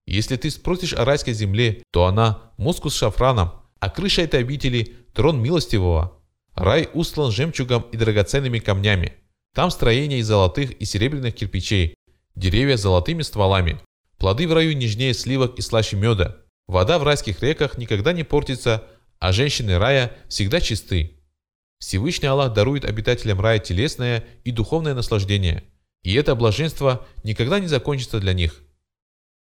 Если ты спросишь о райской земле, то она – мускус с шафраном, а крыша этой обители – трон милостивого. Рай устлан жемчугом и драгоценными камнями. Там строение из золотых и серебряных кирпичей, деревья с золотыми стволами. Плоды в раю нежнее сливок и слаще меда. Вода в райских реках никогда не портится, а женщины рая всегда чисты. Всевышний Аллах дарует обитателям рая телесное и духовное наслаждение, и это блаженство никогда не закончится для них.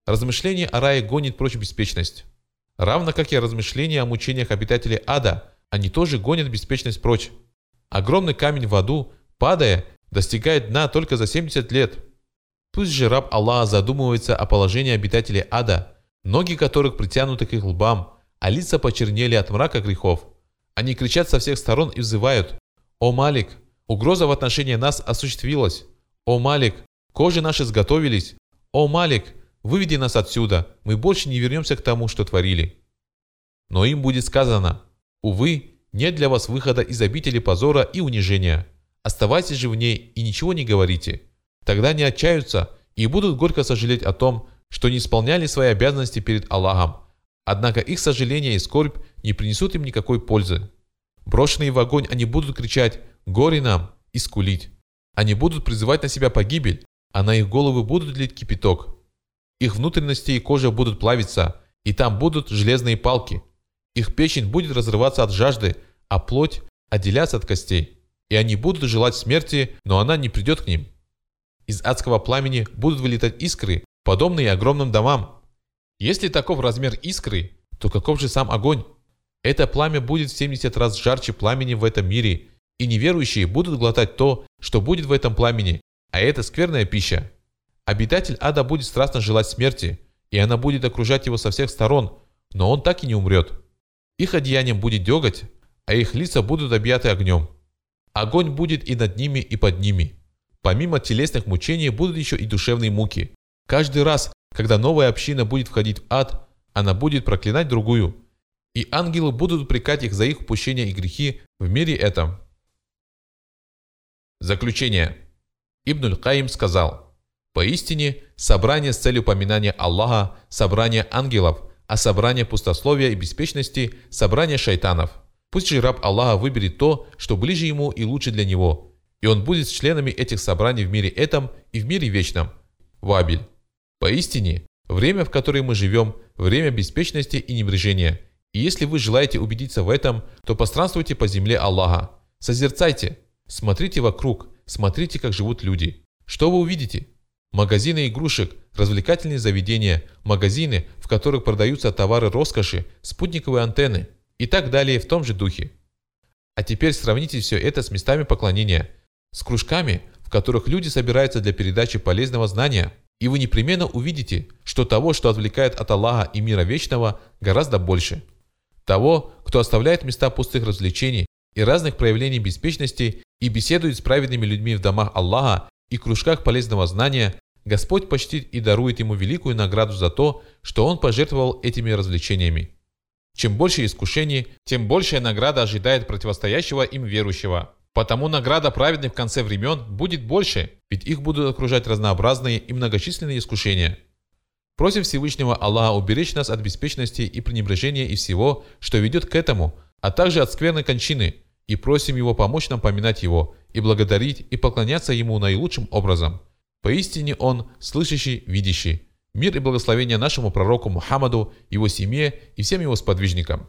Размышление о рае гонит прочь беспечность. Равно как и размышления о мучениях обитателей ада, они тоже гонят беспечность прочь. Огромный камень в аду, падая, достигает дна только за 70 лет. Пусть же раб Аллаха задумывается о положении обитателей ада – ноги которых притянуты к их лбам, а лица почернели от мрака грехов. Они кричат со всех сторон и взывают «О Малик, угроза в отношении нас осуществилась! О Малик, кожи наши сготовились! О Малик, выведи нас отсюда, мы больше не вернемся к тому, что творили!» Но им будет сказано «Увы, нет для вас выхода из обители позора и унижения. Оставайтесь же в ней и ничего не говорите. Тогда не отчаются и будут горько сожалеть о том, что не исполняли свои обязанности перед Аллахом, однако их сожаление и скорбь не принесут им никакой пользы. Брошенные в огонь они будут кричать «Горе нам!» и скулить. Они будут призывать на себя погибель, а на их головы будут лить кипяток. Их внутренности и кожа будут плавиться, и там будут железные палки. Их печень будет разрываться от жажды, а плоть отделяться от костей. И они будут желать смерти, но она не придет к ним. Из адского пламени будут вылетать искры, подобные огромным домам. Если таков размер искры, то каков же сам огонь? Это пламя будет в 70 раз жарче пламени в этом мире, и неверующие будут глотать то, что будет в этом пламени, а это скверная пища. Обитатель ада будет страстно желать смерти, и она будет окружать его со всех сторон, но он так и не умрет. Их одеянием будет деготь, а их лица будут объяты огнем. Огонь будет и над ними, и под ними. Помимо телесных мучений будут еще и душевные муки. Каждый раз, когда новая община будет входить в ад, она будет проклинать другую. И ангелы будут упрекать их за их упущения и грехи в мире этом. Заключение. Ибн Каим сказал, «Поистине, собрание с целью поминания Аллаха, собрание ангелов, а собрание пустословия и беспечности – собрание шайтанов. Пусть же раб Аллаха выберет то, что ближе ему и лучше для него, и он будет членами этих собраний в мире этом и в мире вечном. Вабель. Поистине, время, в которое мы живем, время беспечности и небрежения. И если вы желаете убедиться в этом, то постранствуйте по земле Аллаха. Созерцайте, смотрите вокруг, смотрите, как живут люди. Что вы увидите? Магазины игрушек, развлекательные заведения, магазины, в которых продаются товары роскоши, спутниковые антенны и так далее в том же духе. А теперь сравните все это с местами поклонения, с кружками, в которых люди собираются для передачи полезного знания, и вы непременно увидите, что того, что отвлекает от Аллаха и мира вечного, гораздо больше. Того, кто оставляет места пустых развлечений и разных проявлений беспечности и беседует с праведными людьми в домах Аллаха и кружках полезного знания, Господь почтит и дарует ему великую награду за то, что он пожертвовал этими развлечениями. Чем больше искушений, тем большая награда ожидает противостоящего им верующего. Потому награда праведных в конце времен будет больше, ведь их будут окружать разнообразные и многочисленные искушения. Просим Всевышнего Аллаха уберечь нас от беспечности и пренебрежения и всего, что ведет к этому, а также от скверной кончины, и просим Его помочь нам поминать Его, и благодарить, и поклоняться Ему наилучшим образом. Поистине Он слышащий, видящий. Мир и благословение нашему пророку Мухаммаду, его семье и всем его сподвижникам.